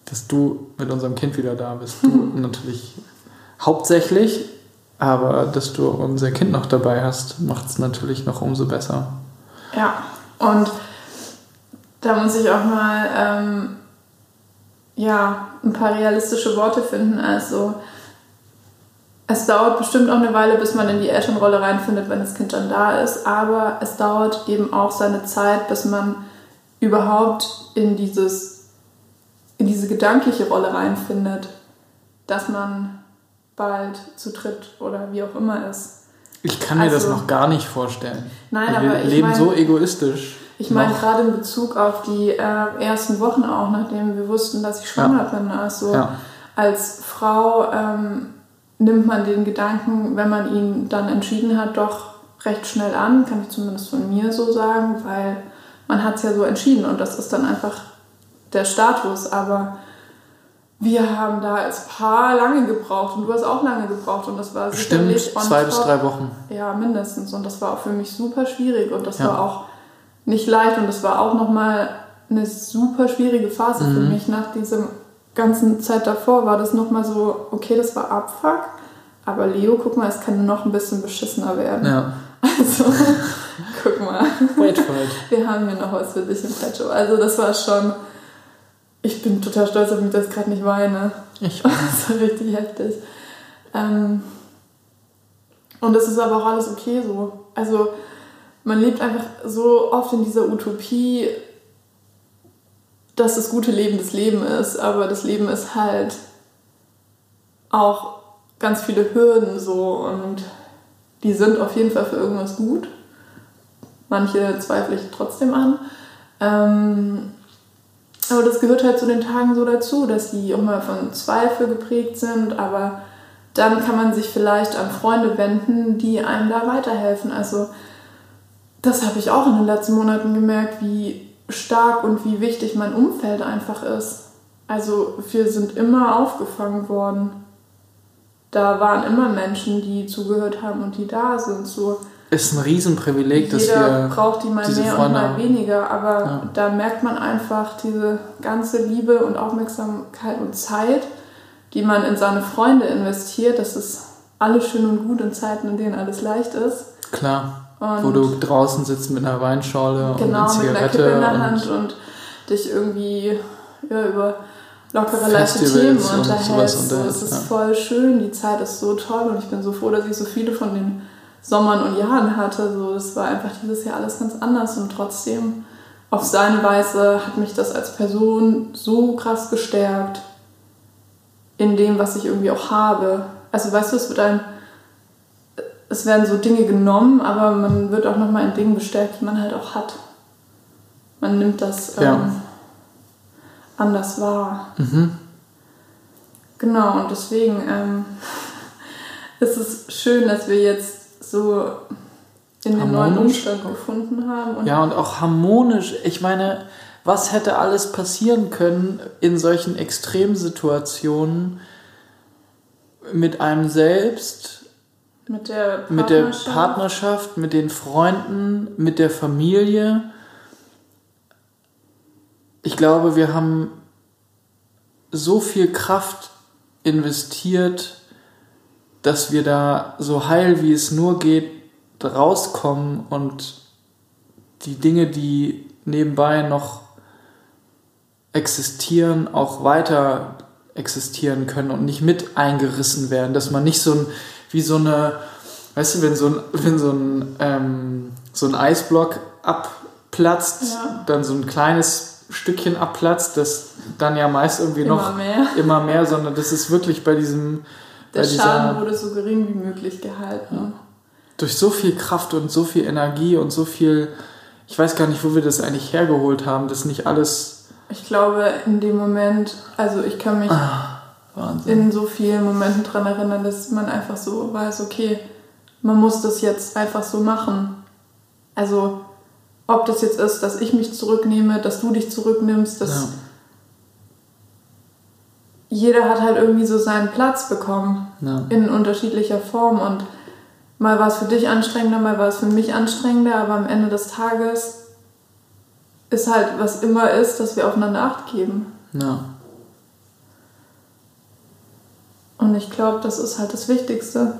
dass du mit unserem Kind wieder da bist. Du natürlich hauptsächlich, aber dass du unser Kind noch dabei hast, macht es natürlich noch umso besser. Ja, und da muss ich auch mal ähm, ja, ein paar realistische Worte finden. Also es dauert bestimmt auch eine Weile, bis man in die Elternrolle reinfindet, wenn das Kind dann da ist, aber es dauert eben auch seine Zeit, bis man überhaupt in, dieses, in diese gedankliche Rolle reinfindet, dass man bald zu dritt oder wie auch immer ist. Ich kann mir also, das noch gar nicht vorstellen. Nein, aber wir leben mein, so egoistisch. Ich meine gerade in Bezug auf die äh, ersten Wochen auch, nachdem wir wussten, dass ich schwanger ja. bin. Also ja. als Frau ähm, nimmt man den Gedanken, wenn man ihn dann entschieden hat, doch recht schnell an, kann ich zumindest von mir so sagen, weil man hat es ja so entschieden und das ist dann einfach der Status. Aber wir haben da als Paar lange gebraucht und du hast auch lange gebraucht und das war Bestimmt zwei bis drei Wochen. Ja, mindestens und das war auch für mich super schwierig und das ja. war auch nicht leicht und das war auch nochmal eine super schwierige Phase mhm. für mich nach diesem ganzen Zeit davor war das nochmal so, okay, das war Abfuck, aber Leo, guck mal, es kann noch ein bisschen beschissener werden. Ja. Also, guck mal. Wait for it. Wir haben hier noch was für dich im Petto. Also, das war schon. Ich bin total stolz auf mich, dass ich gerade nicht weine. Ich weiß. Das war richtig heftig. Ähm, und es ist aber auch alles okay so. Also, man lebt einfach so oft in dieser Utopie, dass das gute Leben das Leben ist, aber das Leben ist halt auch ganz viele Hürden so und die sind auf jeden Fall für irgendwas gut. Manche zweifle ich trotzdem an. Ähm, aber das gehört halt zu den Tagen so dazu, dass die auch mal von Zweifel geprägt sind, aber dann kann man sich vielleicht an Freunde wenden, die einem da weiterhelfen. Also das habe ich auch in den letzten Monaten gemerkt, wie stark und wie wichtig mein Umfeld einfach ist. Also wir sind immer aufgefangen worden. Da waren immer Menschen, die zugehört haben und die da sind. So ist ein Riesenprivileg, dass wir braucht die mal mehr und mal weniger, aber ja. da merkt man einfach diese ganze Liebe und Aufmerksamkeit und Zeit, die man in seine Freunde investiert. Das ist alles schön und gut in Zeiten, in denen alles leicht ist. Klar. Und wo du draußen sitzt mit einer Weinschorle genau, und einer Zigarette. Genau, mit einer Kippe in der Hand und, dich irgendwie ja, über lockere, leichte Themen unterhältst. So, es ist ja. voll schön, die Zeit ist so toll und ich bin so froh, dass ich so viele von den Sommern und Jahren hatte. So, es war einfach dieses Jahr alles ganz anders und trotzdem auf seine Weise hat mich das als Person so krass gestärkt in dem, was ich irgendwie auch habe. Also weißt du, es wird ein, es werden so Dinge genommen, aber man wird auch nochmal in Dingen bestärkt, die man halt auch hat. Man nimmt das ja. ähm, anders wahr. Mhm. Genau, und deswegen ähm, ist es schön, dass wir jetzt so in den neuen Umstand gefunden haben. Und ja, und auch harmonisch. Ich meine, was hätte alles passieren können in solchen Extremsituationen mit einem selbst, mit der Partnerschaft, mit, der Partnerschaft, mit den Freunden, mit der Familie. Ich glaube, wir haben so viel Kraft investiert, dass wir da so heil wie es nur geht rauskommen und die Dinge, die nebenbei noch existieren, auch weiter existieren können und nicht mit eingerissen werden, dass man nicht so ein, wie so eine, weißt du, wenn so ein, wenn so ein, ähm, so ein Eisblock abplatzt, ja. dann so ein kleines Stückchen abplatzt, das dann ja meist irgendwie immer noch mehr. immer mehr, sondern das ist wirklich bei diesem. Der bei Schaden dieser, wurde so gering wie möglich gehalten. Ja. Durch so viel Kraft und so viel Energie und so viel, ich weiß gar nicht, wo wir das eigentlich hergeholt haben, das nicht alles ich glaube, in dem Moment, also ich kann mich ah, in so vielen Momenten daran erinnern, dass man einfach so weiß, okay, man muss das jetzt einfach so machen. Also, ob das jetzt ist, dass ich mich zurücknehme, dass du dich zurücknimmst, dass ja. jeder hat halt irgendwie so seinen Platz bekommen ja. in unterschiedlicher Form und mal war es für dich anstrengender, mal war es für mich anstrengender, aber am Ende des Tages ist halt, was immer ist, dass wir aufeinander Acht geben. Ja. Und ich glaube, das ist halt das Wichtigste.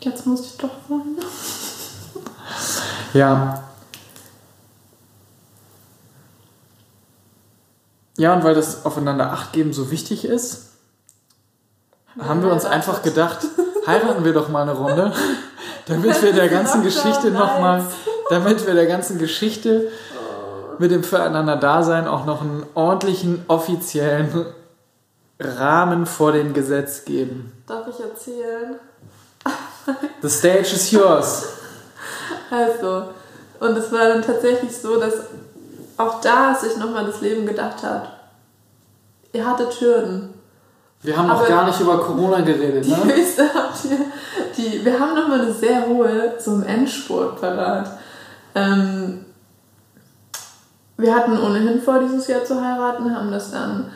Jetzt muss ich doch weinen. Ja. Ja, und weil das aufeinander Acht geben so wichtig ist, ja, haben wir uns einfach gedacht, heiraten wir doch mal eine Runde. damit wir der ganzen Geschichte nochmal, damit wir der ganzen Geschichte mit dem Füreinander-Dasein auch noch einen ordentlichen, offiziellen Rahmen vor dem Gesetz geben. Darf ich erzählen? The stage is yours. Also, und es war dann tatsächlich so, dass auch da sich nochmal das Leben gedacht hat, ihr hattet Hürden. Wir haben noch gar nicht über Corona geredet, die ne? Höchste habt ihr, die, wir haben nochmal eine sehr hohe zum Endspurt parat. Ähm, wir hatten ohnehin vor, dieses Jahr zu heiraten, haben das dann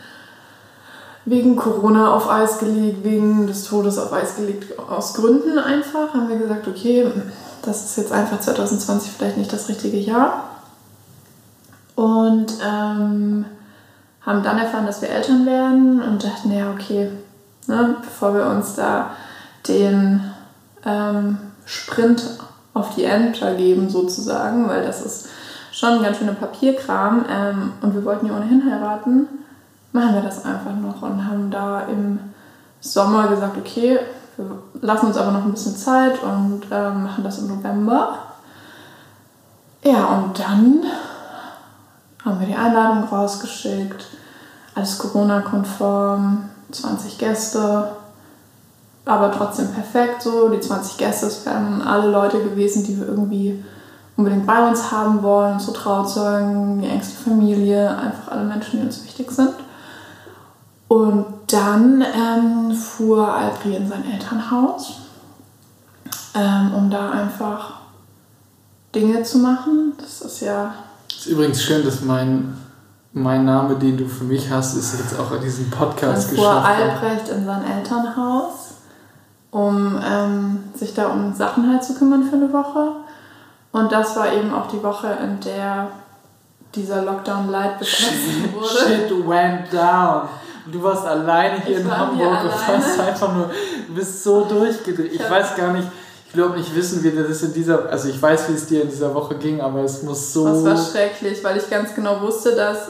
wegen Corona auf Eis gelegt, wegen des Todes auf Eis gelegt, aus Gründen einfach. Haben wir gesagt, okay, das ist jetzt einfach 2020 vielleicht nicht das richtige Jahr. Und ähm, haben dann erfahren, dass wir Eltern werden und dachten, ja, okay, ne, bevor wir uns da den ähm, Sprint auf die Ämter geben, sozusagen, weil das ist schon ein ganz schöner Papierkram ähm, und wir wollten ja ohnehin heiraten, machen wir das einfach noch und haben da im Sommer gesagt, okay, wir lassen uns aber noch ein bisschen Zeit und ähm, machen das im November. Ja, und dann haben wir die Einladung rausgeschickt, alles Corona-konform, 20 Gäste, aber trotzdem perfekt so. Die 20 Gäste, es wären alle Leute gewesen, die wir irgendwie unbedingt bei uns haben wollen, so Trauzeugen, die engste Familie, einfach alle Menschen, die uns wichtig sind. Und dann ähm, fuhr Albri in sein Elternhaus, ähm, um da einfach Dinge zu machen. Das ist ja. Ist übrigens schön, dass mein, mein Name, den du für mich hast, ist jetzt auch in diesem Podcast dann fuhr Albrecht in sein Elternhaus, um ähm, sich da um Sachen halt zu kümmern für eine Woche. Und das war eben auch die Woche, in der dieser Lockdown Light beschlossen wurde. Shit went down. Du warst alleine hier ich in Hamburg und warst einfach nur, du bist so durchgedreht. Ich, weiß gar nicht, ich glaube nicht wissen, wie das in dieser, also ich weiß, wie es dir in dieser Woche ging, aber es muss so. Das war schrecklich, weil ich ganz genau wusste, dass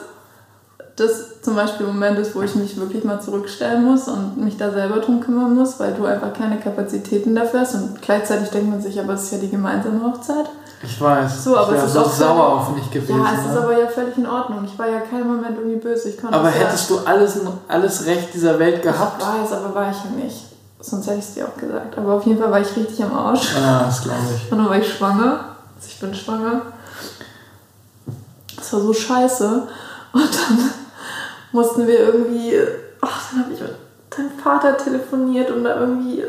das zum Beispiel ein Moment ist, wo ich mich wirklich mal zurückstellen muss und mich da selber drum kümmern muss, weil du einfach keine Kapazitäten dafür hast und gleichzeitig denkt man sich, aber es ist ja die gemeinsame Hochzeit. Ich weiß. So, aber ich ist so auch sauer auf mich gewesen. Ja, es ne? ist aber ja völlig in Ordnung. Ich war ja keinen Moment irgendwie böse. Ich aber hättest ja, du alles, alles Recht dieser Welt gehabt? Ich weiß, aber war ich ja nicht. Sonst hätte ich es dir auch gesagt. Aber auf jeden Fall war ich richtig am Arsch. Ja, das glaube ich. Und dann war ich schwanger. Also ich bin schwanger. Das war so scheiße. Und dann mussten wir irgendwie. Ach, dann habe ich mit deinem Vater telefoniert und da irgendwie.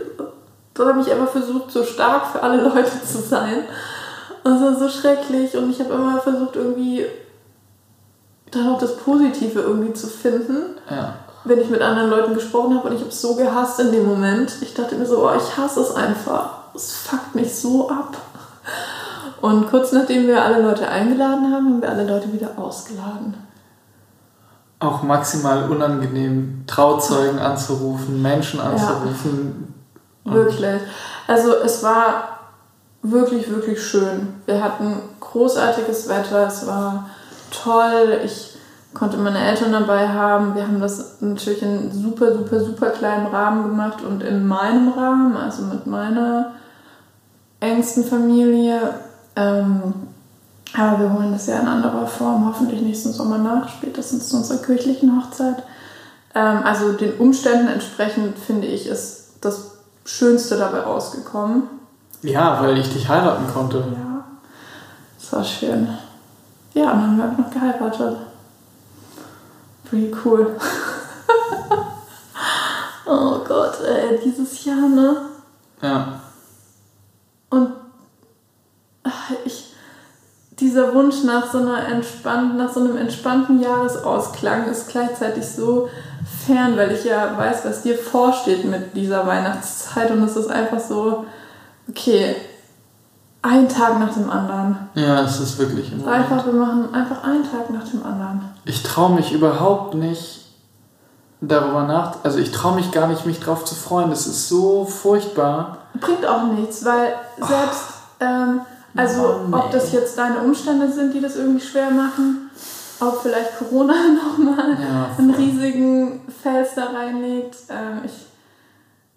Da habe ich einfach versucht, so stark für alle Leute zu sein. Und es war so schrecklich und ich habe immer versucht, irgendwie dann auch das Positive irgendwie zu finden. Ja. Wenn ich mit anderen Leuten gesprochen habe und ich habe es so gehasst in dem Moment. Ich dachte mir so, oh, ich hasse es einfach. Es fuckt mich so ab. Und kurz nachdem wir alle Leute eingeladen haben, haben wir alle Leute wieder ausgeladen. Auch maximal unangenehm, Trauzeugen anzurufen, Menschen anzurufen. Ja, wirklich. Also es war wirklich, wirklich schön. Wir hatten großartiges Wetter, es war toll. Ich konnte meine Eltern dabei haben. Wir haben das natürlich in super, super, super kleinen Rahmen gemacht und in meinem Rahmen, also mit meiner engsten Familie. Ähm, aber wir holen das ja in anderer Form, hoffentlich nächsten Sommer nach, spätestens zu unserer kirchlichen Hochzeit. Ähm, also den Umständen entsprechend finde ich, ist das Schönste dabei rausgekommen. Ja, weil ich dich heiraten konnte. Ja, das war schön. Ja, und dann haben wir auch noch geheiratet. Pretty cool. oh Gott, ey, dieses Jahr, ne? Ja. Und ich, dieser Wunsch nach so, einer entspannten, nach so einem entspannten Jahresausklang ist gleichzeitig so fern, weil ich ja weiß, was dir vorsteht mit dieser Weihnachtszeit und es ist einfach so, okay, ein Tag nach dem anderen. Ja, es ist wirklich immer. Einfach, wir machen einfach einen Tag nach dem anderen. Ich traue mich überhaupt nicht darüber nach. Also ich traue mich gar nicht, mich drauf zu freuen. Das ist so furchtbar. Bringt auch nichts, weil selbst, ähm, also Mann, ob das jetzt deine Umstände sind, die das irgendwie schwer machen, ob vielleicht Corona nochmal ja, einen riesigen Fels da reinlegt. Ähm, ich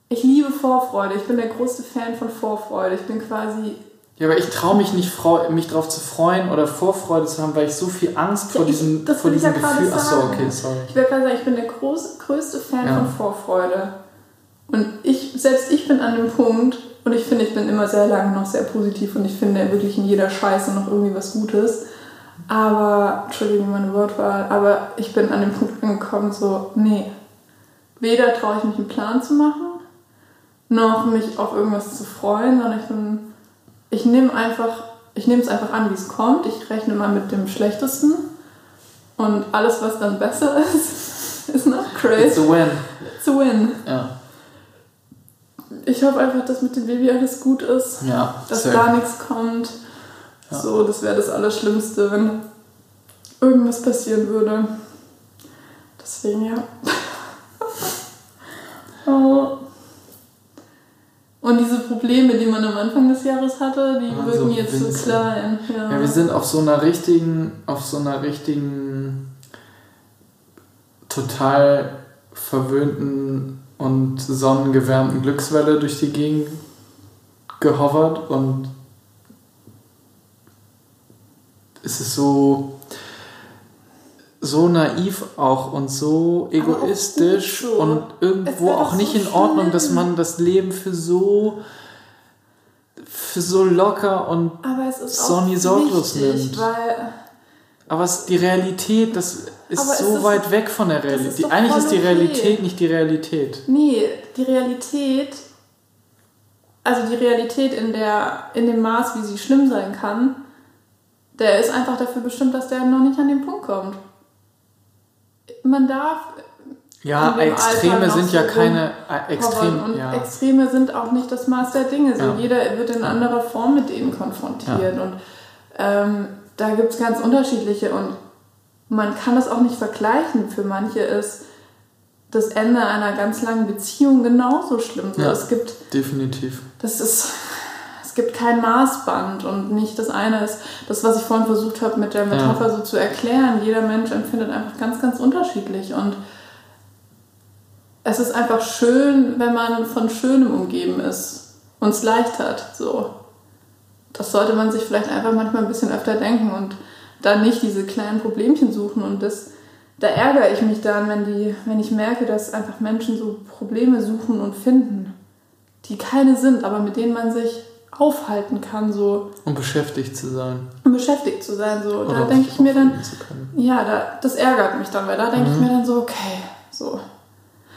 ich liebe Vorfreude. Ich bin der größte Fan von Vorfreude. Ich bin quasi. Ja, aber ich traue mich nicht, mich darauf zu freuen oder Vorfreude zu haben, weil ich so viel Angst vor diesem, das vor diesem ja Gefühl. Achso, okay, sorry. Ich will gerade sagen, ich bin der groß, größte Fan ja. von Vorfreude. Und ich, selbst ich bin an dem Punkt, und ich finde, ich bin immer sehr lange noch sehr positiv und ich finde wirklich in jeder Scheiße noch irgendwie was Gutes. Aber, Entschuldigung, meine Wortwahl, aber ich bin an dem Punkt angekommen, so, nee, weder traue ich mich einen Plan zu machen, noch mich auf irgendwas zu freuen, sondern ich bin, ich nehme einfach, ich nehme es einfach an, wie es kommt. Ich rechne mal mit dem Schlechtesten und alles, was dann besser ist, ist noch crazy. It's a win. It's a win. Ja. Ich hoffe einfach, dass mit dem Baby alles gut ist, ja, dass gar nichts kommt. Ja. So, das wäre das Allerschlimmste, wenn irgendwas passieren würde. Deswegen ja. oh. Und diese Probleme, die man am Anfang des Jahres hatte, die ja, wirken jetzt so klein. Ja. ja, wir sind auf so einer richtigen, auf so einer richtigen, total verwöhnten und sonnengewärmten Glückswelle durch die Gegend gehovert und es ist so so naiv auch und so egoistisch so. und irgendwo auch nicht so in Ordnung, dass man das Leben für so für so locker und Sonny sorglos nimmt. Weil Aber es, die Realität, das ist so ist weit weg von der Realität. Eigentlich ist die okay. Realität nicht die Realität. Nee, die Realität, also die Realität in, der, in dem Maß, wie sie schlimm sein kann, der ist einfach dafür bestimmt, dass der noch nicht an den Punkt kommt. Man darf. Ja, Extreme sind ja keine. Äh, Extreme, und ja. Extreme sind auch nicht das Maß der Dinge. So, ja. Jeder wird in anderer Form mit denen konfrontiert. Ja. Und ähm, da gibt es ganz unterschiedliche. Und man kann das auch nicht vergleichen. Für manche ist das Ende einer ganz langen Beziehung genauso schlimm. ja, es gibt definitiv. Das ist es gibt kein Maßband und nicht das eine ist das, was ich vorhin versucht habe mit der Metapher ja. so zu erklären. Jeder Mensch empfindet einfach ganz, ganz unterschiedlich und es ist einfach schön, wenn man von Schönem umgeben ist und es leicht hat. So. Das sollte man sich vielleicht einfach manchmal ein bisschen öfter denken und dann nicht diese kleinen Problemchen suchen und das da ärgere ich mich dann, wenn, die, wenn ich merke, dass einfach Menschen so Probleme suchen und finden, die keine sind, aber mit denen man sich aufhalten kann. So. Um beschäftigt zu sein. Um beschäftigt zu sein. So. da denke ich mir dann, ja, da, das ärgert mich dann, weil da denke mhm. ich mir dann so, okay, so.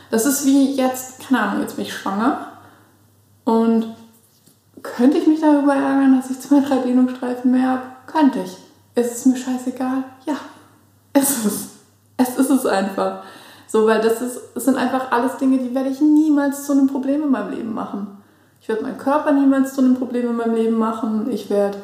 Das ist wie jetzt, keine Ahnung, jetzt bin ich schwanger und könnte ich mich darüber ärgern, dass ich zwei, drei Dehnungsstreifen mehr habe? Könnte ich. Ist es mir scheißegal? Ja, es ist es ist es einfach. So, weil das, ist, das sind einfach alles Dinge, die werde ich niemals zu einem Problem in meinem Leben machen. Ich werde meinen Körper niemals zu einem Problem in meinem Leben machen. Ich werde.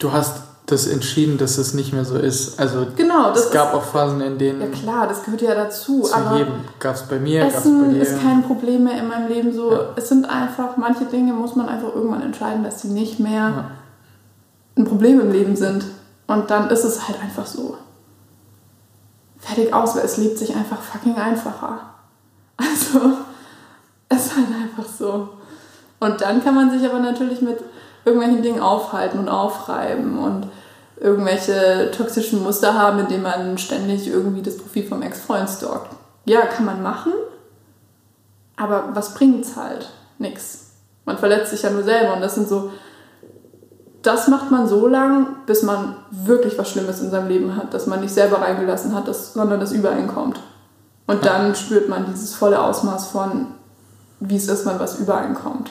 Du hast das entschieden, dass es nicht mehr so ist. Also genau, es gab ist, auch Phasen, in denen. Ja klar, das gehört ja dazu. Zu aber jedem. Gab es bei mir, gab es bei dir. ist kein Problem mehr in meinem Leben. So, ja. es sind einfach, manche Dinge muss man einfach irgendwann entscheiden, dass sie nicht mehr ja. ein Problem im Leben sind. Und dann ist es halt einfach so. Fertig aus, weil es lebt sich einfach fucking einfacher. Also, es ist halt einfach so. Und dann kann man sich aber natürlich mit irgendwelchen Dingen aufhalten und aufreiben und irgendwelche toxischen Muster haben, indem man ständig irgendwie das Profil vom Ex-Freund stalkt. Ja, kann man machen, aber was bringt's halt? Nix. Man verletzt sich ja nur selber und das sind so, das macht man so lang, bis man wirklich was Schlimmes in seinem Leben hat, dass man nicht selber reingelassen hat, dass, sondern das übereinkommt. Und dann spürt man dieses volle Ausmaß von, wie es ist, wenn was übereinkommt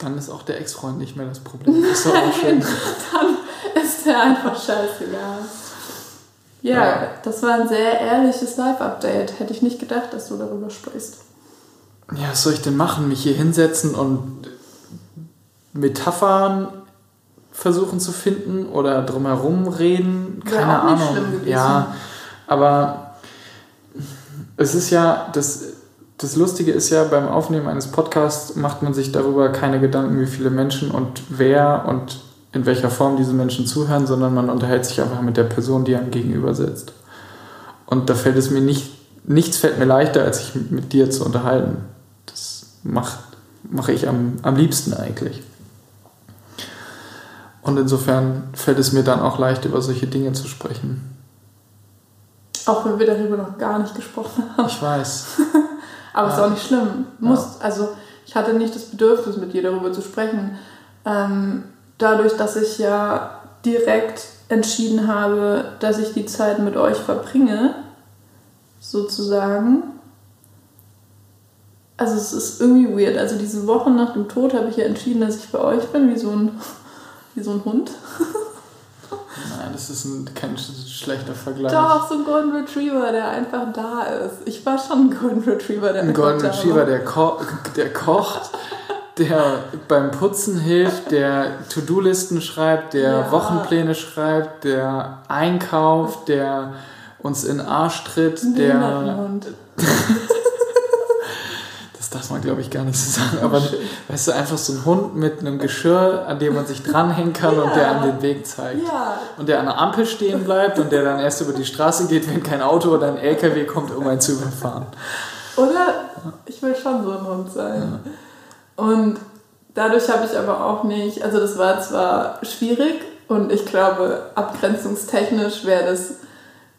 dann ist auch der Ex-Freund nicht mehr das Problem. Das ist doch auch schön. dann ist der einfach scheißegal. Ja, ja, das war ein sehr ehrliches Live-Update. Hätte ich nicht gedacht, dass du darüber sprichst. Ja, was soll ich denn machen? Mich hier hinsetzen und Metaphern versuchen zu finden oder drumherum reden? Keine auch Ahnung. Nicht schlimm gewesen. Ja, aber es ist ja, das das Lustige ist ja, beim Aufnehmen eines Podcasts macht man sich darüber keine Gedanken, wie viele Menschen und wer und in welcher Form diese Menschen zuhören, sondern man unterhält sich einfach mit der Person, die einem gegenüber sitzt. Und da fällt es mir nicht, nichts fällt mir leichter, als sich mit dir zu unterhalten. Das macht, mache ich am, am liebsten eigentlich. Und insofern fällt es mir dann auch leicht, über solche Dinge zu sprechen. Auch wenn wir darüber noch gar nicht gesprochen haben. Ich weiß. Aber es ja. ist auch nicht schlimm. Muss, ja. Also ich hatte nicht das Bedürfnis, mit dir darüber zu sprechen. Ähm, dadurch, dass ich ja direkt entschieden habe, dass ich die Zeit mit euch verbringe, sozusagen. Also es ist irgendwie weird. Also diese Woche nach dem Tod habe ich ja entschieden, dass ich bei euch bin, wie so ein, wie so ein Hund. Das ist ein, kein schlechter Vergleich. Doch, so ein Golden Retriever, der einfach da ist. Ich war schon ein Golden Retriever, der Ein Golden Retriever, der, ko der kocht, der beim Putzen hilft, der To-Do-Listen schreibt, der ja. Wochenpläne schreibt, der einkauft, der uns in den Arsch tritt, der. das darf man glaube ich gar nicht so sagen, aber weißt du, einfach so ein Hund mit einem Geschirr, an dem man sich dranhängen kann ja. und der an den Weg zeigt. Ja. Und der an der Ampel stehen bleibt und der dann erst über die Straße geht, wenn kein Auto oder ein LKW kommt, um einen zu überfahren. Oder? Ich will schon so ein Hund sein. Ja. Und dadurch habe ich aber auch nicht, also das war zwar schwierig und ich glaube, abgrenzungstechnisch wäre das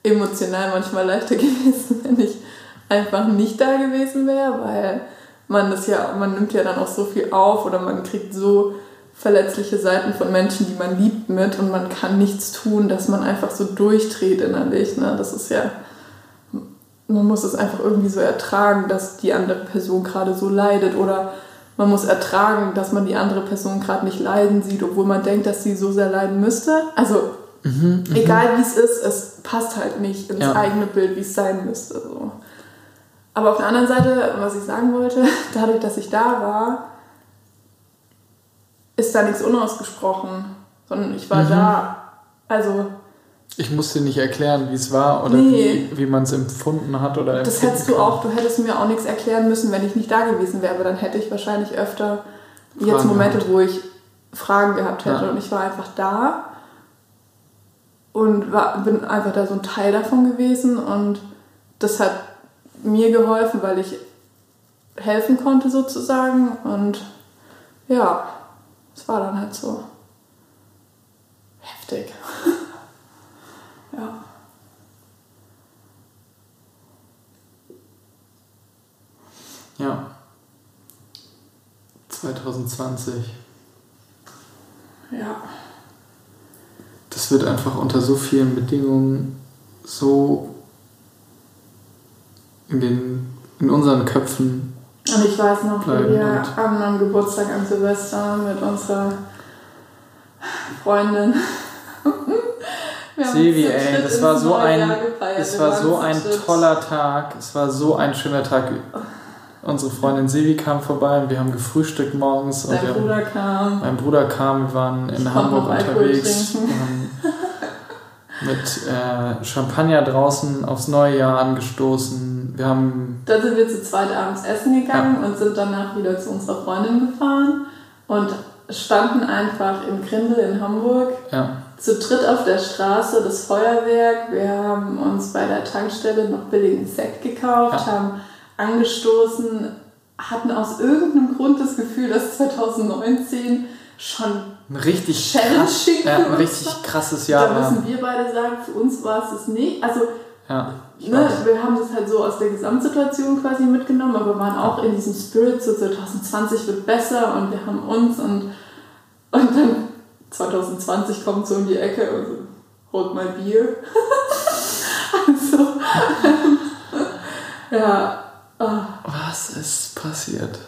emotional manchmal leichter gewesen, wenn ich einfach nicht da gewesen wäre, weil man das ja, man nimmt ja dann auch so viel auf oder man kriegt so verletzliche Seiten von Menschen, die man liebt, mit und man kann nichts tun, dass man einfach so durchdreht innerlich. Ne? Das ist ja, man muss es einfach irgendwie so ertragen, dass die andere Person gerade so leidet oder man muss ertragen, dass man die andere Person gerade nicht leiden sieht, obwohl man denkt, dass sie so sehr leiden müsste. Also mhm, mhm. egal wie es ist, es passt halt nicht ins ja. eigene Bild, wie es sein müsste. So. Aber auf der anderen Seite, was ich sagen wollte, dadurch, dass ich da war, ist da nichts unausgesprochen, sondern ich war mhm. da. Also. Ich musste nicht erklären, wie es war oder nee, wie, wie man es empfunden hat oder Das hättest du auch, du hättest mir auch nichts erklären müssen, wenn ich nicht da gewesen wäre, aber dann hätte ich wahrscheinlich öfter Fragen jetzt Momente, gehabt. wo ich Fragen gehabt hätte ja. und ich war einfach da und war, bin einfach da so ein Teil davon gewesen und das hat mir geholfen, weil ich helfen konnte sozusagen und ja, es war dann halt so heftig. ja. Ja. 2020. Ja. Das wird einfach unter so vielen Bedingungen so in, den, in unseren Köpfen und ich weiß noch, wie wir am, am Geburtstag an Silvester mit unserer Freundin. Sevi, ey, das war so ein, es war so ein toller Tag, es war so ein schöner Tag. Unsere Freundin Sevi kam vorbei und wir haben gefrühstückt morgens. Dein und Bruder haben, kam. Mein Bruder kam, wir waren in ich Hamburg unterwegs. mit äh, Champagner draußen aufs neue Jahr angestoßen. Wir haben. Dann sind wir zu zweit abends essen gegangen ja. und sind danach wieder zu unserer Freundin gefahren und standen einfach im Grindel in Hamburg. Ja. Zu dritt auf der Straße, das Feuerwerk. Wir haben uns bei der Tankstelle noch billigen Sekt gekauft, ja. haben angestoßen, hatten aus irgendeinem Grund das Gefühl, dass 2019 schon ein richtig, krass, ja, ein richtig krasses Jahr. Da müssen wir beide sagen, für uns war es es nicht. Also, ja, ne, wir haben das halt so aus der Gesamtsituation quasi mitgenommen, aber waren auch in diesem Spirit, so 2020 wird besser und wir haben uns und, und dann 2020 kommt so um die Ecke und so, holt mal Bier. also, ja. Oh. Was ist passiert?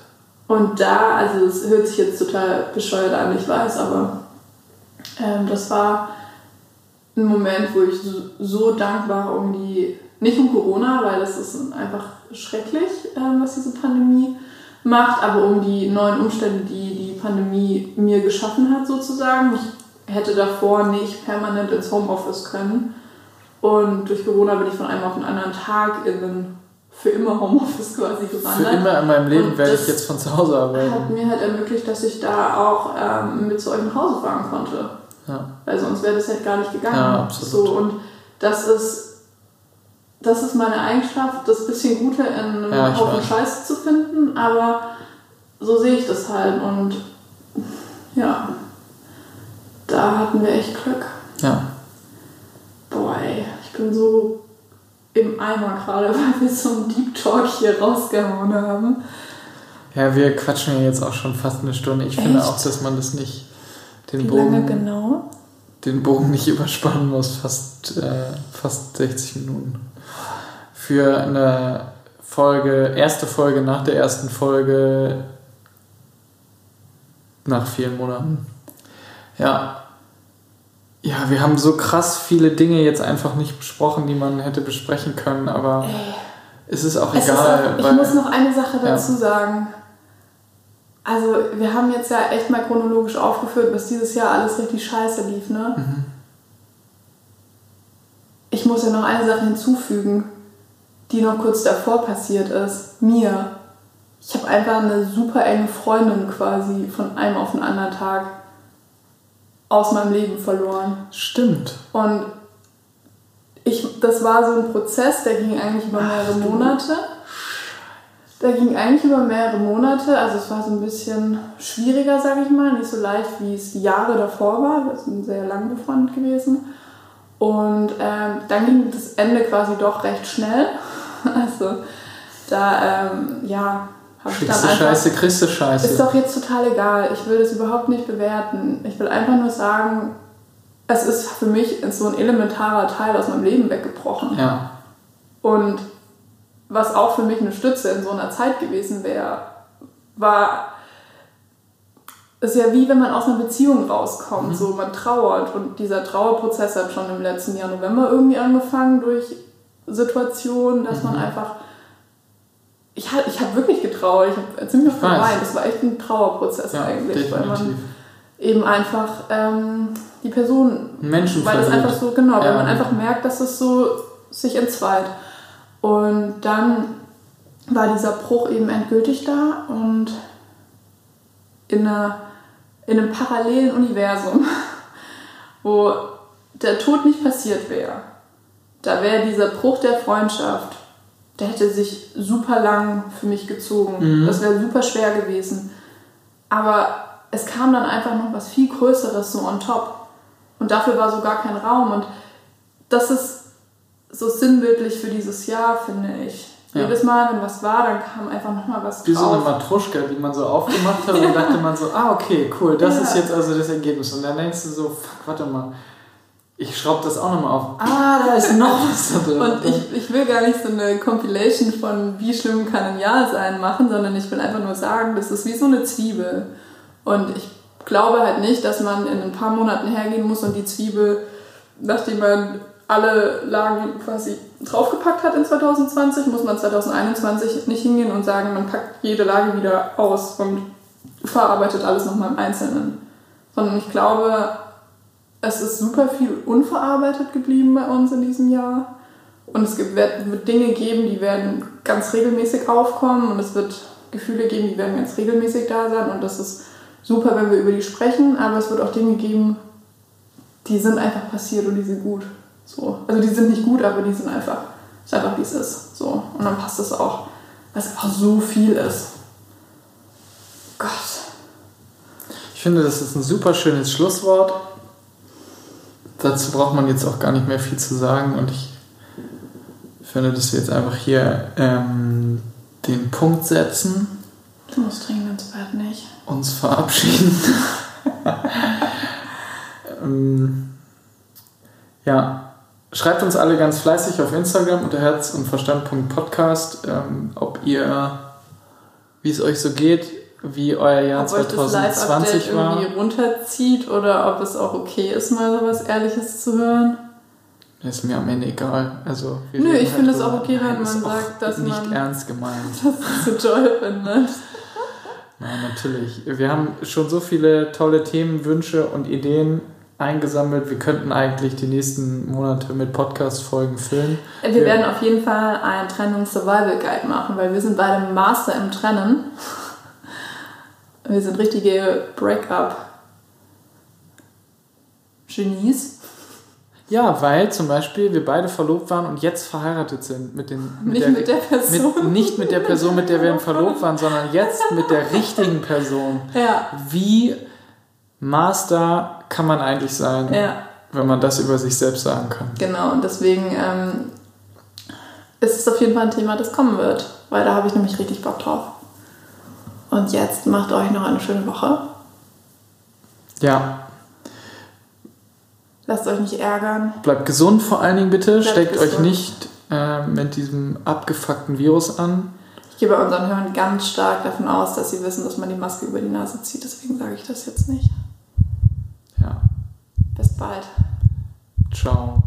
Und da, also es hört sich jetzt total bescheuert an, ich weiß, aber ähm, das war ein Moment, wo ich so, so, dankbar um die, nicht um Corona, weil das ist einfach schrecklich, ähm, was diese Pandemie macht, aber um die neuen Umstände, die die Pandemie mir geschaffen hat sozusagen. Ich hätte davor nicht permanent ins Homeoffice können. Und durch Corona bin ich von einem auf den anderen Tag in einen für immer Homeoffice quasi gewandert. Für immer in meinem Leben und werde ich jetzt von zu Hause arbeiten. hat mir halt ermöglicht, dass ich da auch ähm, mit zu euch nach Hause fahren konnte. Ja. Weil sonst wäre das halt gar nicht gegangen. Ja, absolut. So, und das ist, das ist meine Eigenschaft, das bisschen Gute in einem ja, Haufen weiß. Scheiß zu finden, aber so sehe ich das halt und ja, da hatten wir echt Glück. Ja. Boah, ey, ich bin so im Eimer gerade, weil wir so einen Deep Talk hier rausgehauen haben. Ja, wir quatschen ja jetzt auch schon fast eine Stunde. Ich Echt? finde auch, dass man das nicht den Wie Bogen. Lange genau? Den Bogen nicht überspannen muss, fast, äh, fast 60 Minuten. Für eine Folge, erste Folge nach der ersten Folge nach vielen Monaten. Ja, ja, wir haben so krass viele Dinge jetzt einfach nicht besprochen, die man hätte besprechen können, aber Ey. es ist auch es egal. Ist auch, ich muss noch eine Sache dazu ja. sagen. Also, wir haben jetzt ja echt mal chronologisch aufgeführt, was dieses Jahr alles richtig scheiße lief, ne? Mhm. Ich muss ja noch eine Sache hinzufügen, die noch kurz davor passiert ist. Mir. Ich habe einfach eine super enge Freundin quasi von einem auf den anderen Tag aus meinem Leben verloren. Stimmt. Und ich, das war so ein Prozess, der ging eigentlich über mehrere Ach, Monate. Der ging eigentlich über mehrere Monate, also es war so ein bisschen schwieriger, sage ich mal, nicht so leicht, wie es die Jahre davor war. Wir sind sehr lang befreundet gewesen. Und ähm, dann ging das Ende quasi doch recht schnell. Also da, ähm, ja, Habe ich dann einfach. Scheiße, kriegst du Scheiße. Ist doch jetzt total egal. Ich will das überhaupt nicht bewerten. Ich will einfach nur sagen, es ist für mich so ein elementarer Teil aus meinem Leben weggebrochen. ja. Und was auch für mich eine Stütze in so einer Zeit gewesen wäre, war, ist ja wie wenn man aus einer Beziehung rauskommt. Mhm. So, man trauert. Und dieser Trauerprozess hat schon im letzten Jahr November irgendwie angefangen durch Situationen, dass man Mhm. einfach. Ich habe ich hab wirklich getrauert, ich habe ziemlich oft Ich weiß. geweint. Das war echt ein Trauerprozess Ja, eigentlich, weil definitiv. man eben einfach ähm, die Person Menschen weil es verliert. einfach so, genau, weil Ja. man einfach merkt, dass es so sich entzweit. Und dann war dieser Bruch eben endgültig da und in, einer, in einem parallelen Universum, wo der Tod nicht passiert wäre, da wäre dieser Bruch der Freundschaft, der hätte sich super lang für mich gezogen. Mhm. Das wäre super schwer gewesen. Aber es kam dann einfach noch was viel Größeres so on top. Und dafür war so gar kein Raum. Und das ist so sinnbildlich für dieses Jahr, finde ich. Ja. Jedes Mal, wenn was war, dann kam einfach nochmal was Wie so eine drauf. Matruschka, die man so aufgemacht hat und dann dachte man so, ah, okay, cool, das Ja. ist jetzt also das Ergebnis. Und dann denkst du so, fuck, warte mal, ich schraube das auch nochmal auf. Ah, da ist noch was da drin. Und ich, ich will gar nicht so eine Compilation von wie schlimm kann ein Jahr sein machen, sondern ich will einfach nur sagen, das ist wie so eine Zwiebel. Und ich glaube halt nicht, dass man in ein paar Monaten hergehen muss und die Zwiebel, nachdem man alle Lagen quasi draufgepackt hat in 2020, muss man 2021 nicht hingehen und sagen, man packt jede Lage wieder aus und verarbeitet alles nochmal im Einzelnen. Sondern ich glaube, es ist super viel unverarbeitet geblieben bei uns in diesem Jahr. Und es wird Dinge geben, die werden ganz regelmäßig aufkommen und es wird Gefühle geben, die werden ganz regelmäßig da sein und das ist super, wenn wir über die sprechen, aber es wird auch Dinge geben, die sind einfach passiert und die sind gut. So. Also die sind nicht gut, aber die sind einfach, ist einfach wie es ist. So. Und dann passt es auch, weil es einfach so viel ist. Gott. Ich finde, das ist ein super schönes Schlusswort. Dazu braucht man jetzt auch gar nicht mehr viel zu sagen und ich finde, dass wir jetzt einfach hier ähm, den Punkt setzen, Ich muss dringend ins Bett nicht. uns verabschieden. ähm, ja, schreibt uns alle ganz fleißig auf Instagram unter herz und verstand.podcast, ähm, ob ihr, wie es euch so geht, wie euer Jahr ob euch das 2020 war. irgendwie runterzieht oder ob es auch okay ist, mal so was Ehrliches zu hören. Ist mir am Ende egal. Also, wir Nö, ich finde es auch okay, wenn man sagt, dass nicht man- ernst gemeint. Das ist so toll findet. Nein, natürlich. Wir haben schon so viele tolle Themen, Wünsche und Ideen eingesammelt. Wir könnten eigentlich die nächsten Monate mit Podcast-Folgen füllen. Wir Ja. werden auf jeden Fall einen Trennungs-Survival-Guide machen, weil wir sind beide Master im Trennen. Wir sind richtige Break-up-Genies. Ja, weil zum Beispiel wir beide verlobt waren und jetzt verheiratet sind mit den Nicht mit der Person. Mit, nicht mit der Person, mit der wir verlobt waren, sondern jetzt mit der richtigen Person. Ja, Wie Master kann man eigentlich sein, ja, wenn man das über sich selbst sagen kann? genau. Und deswegen ähm, ist es auf jeden Fall ein Thema, das kommen wird, weil da habe ich nämlich richtig Bock drauf. Und jetzt macht euch noch eine schöne Woche. Ja, Lasst euch nicht ärgern. bleibt gesund vor allen Dingen bitte. Bleibt Steckt euch gesund. nicht äh, mit diesem abgefuckten Virus an. Ich gehe bei unseren Hörern ganz stark davon aus, dass sie wissen, dass man die Maske über die Nase zieht. Deswegen sage ich das jetzt nicht. Ja, Bis bald. ciao.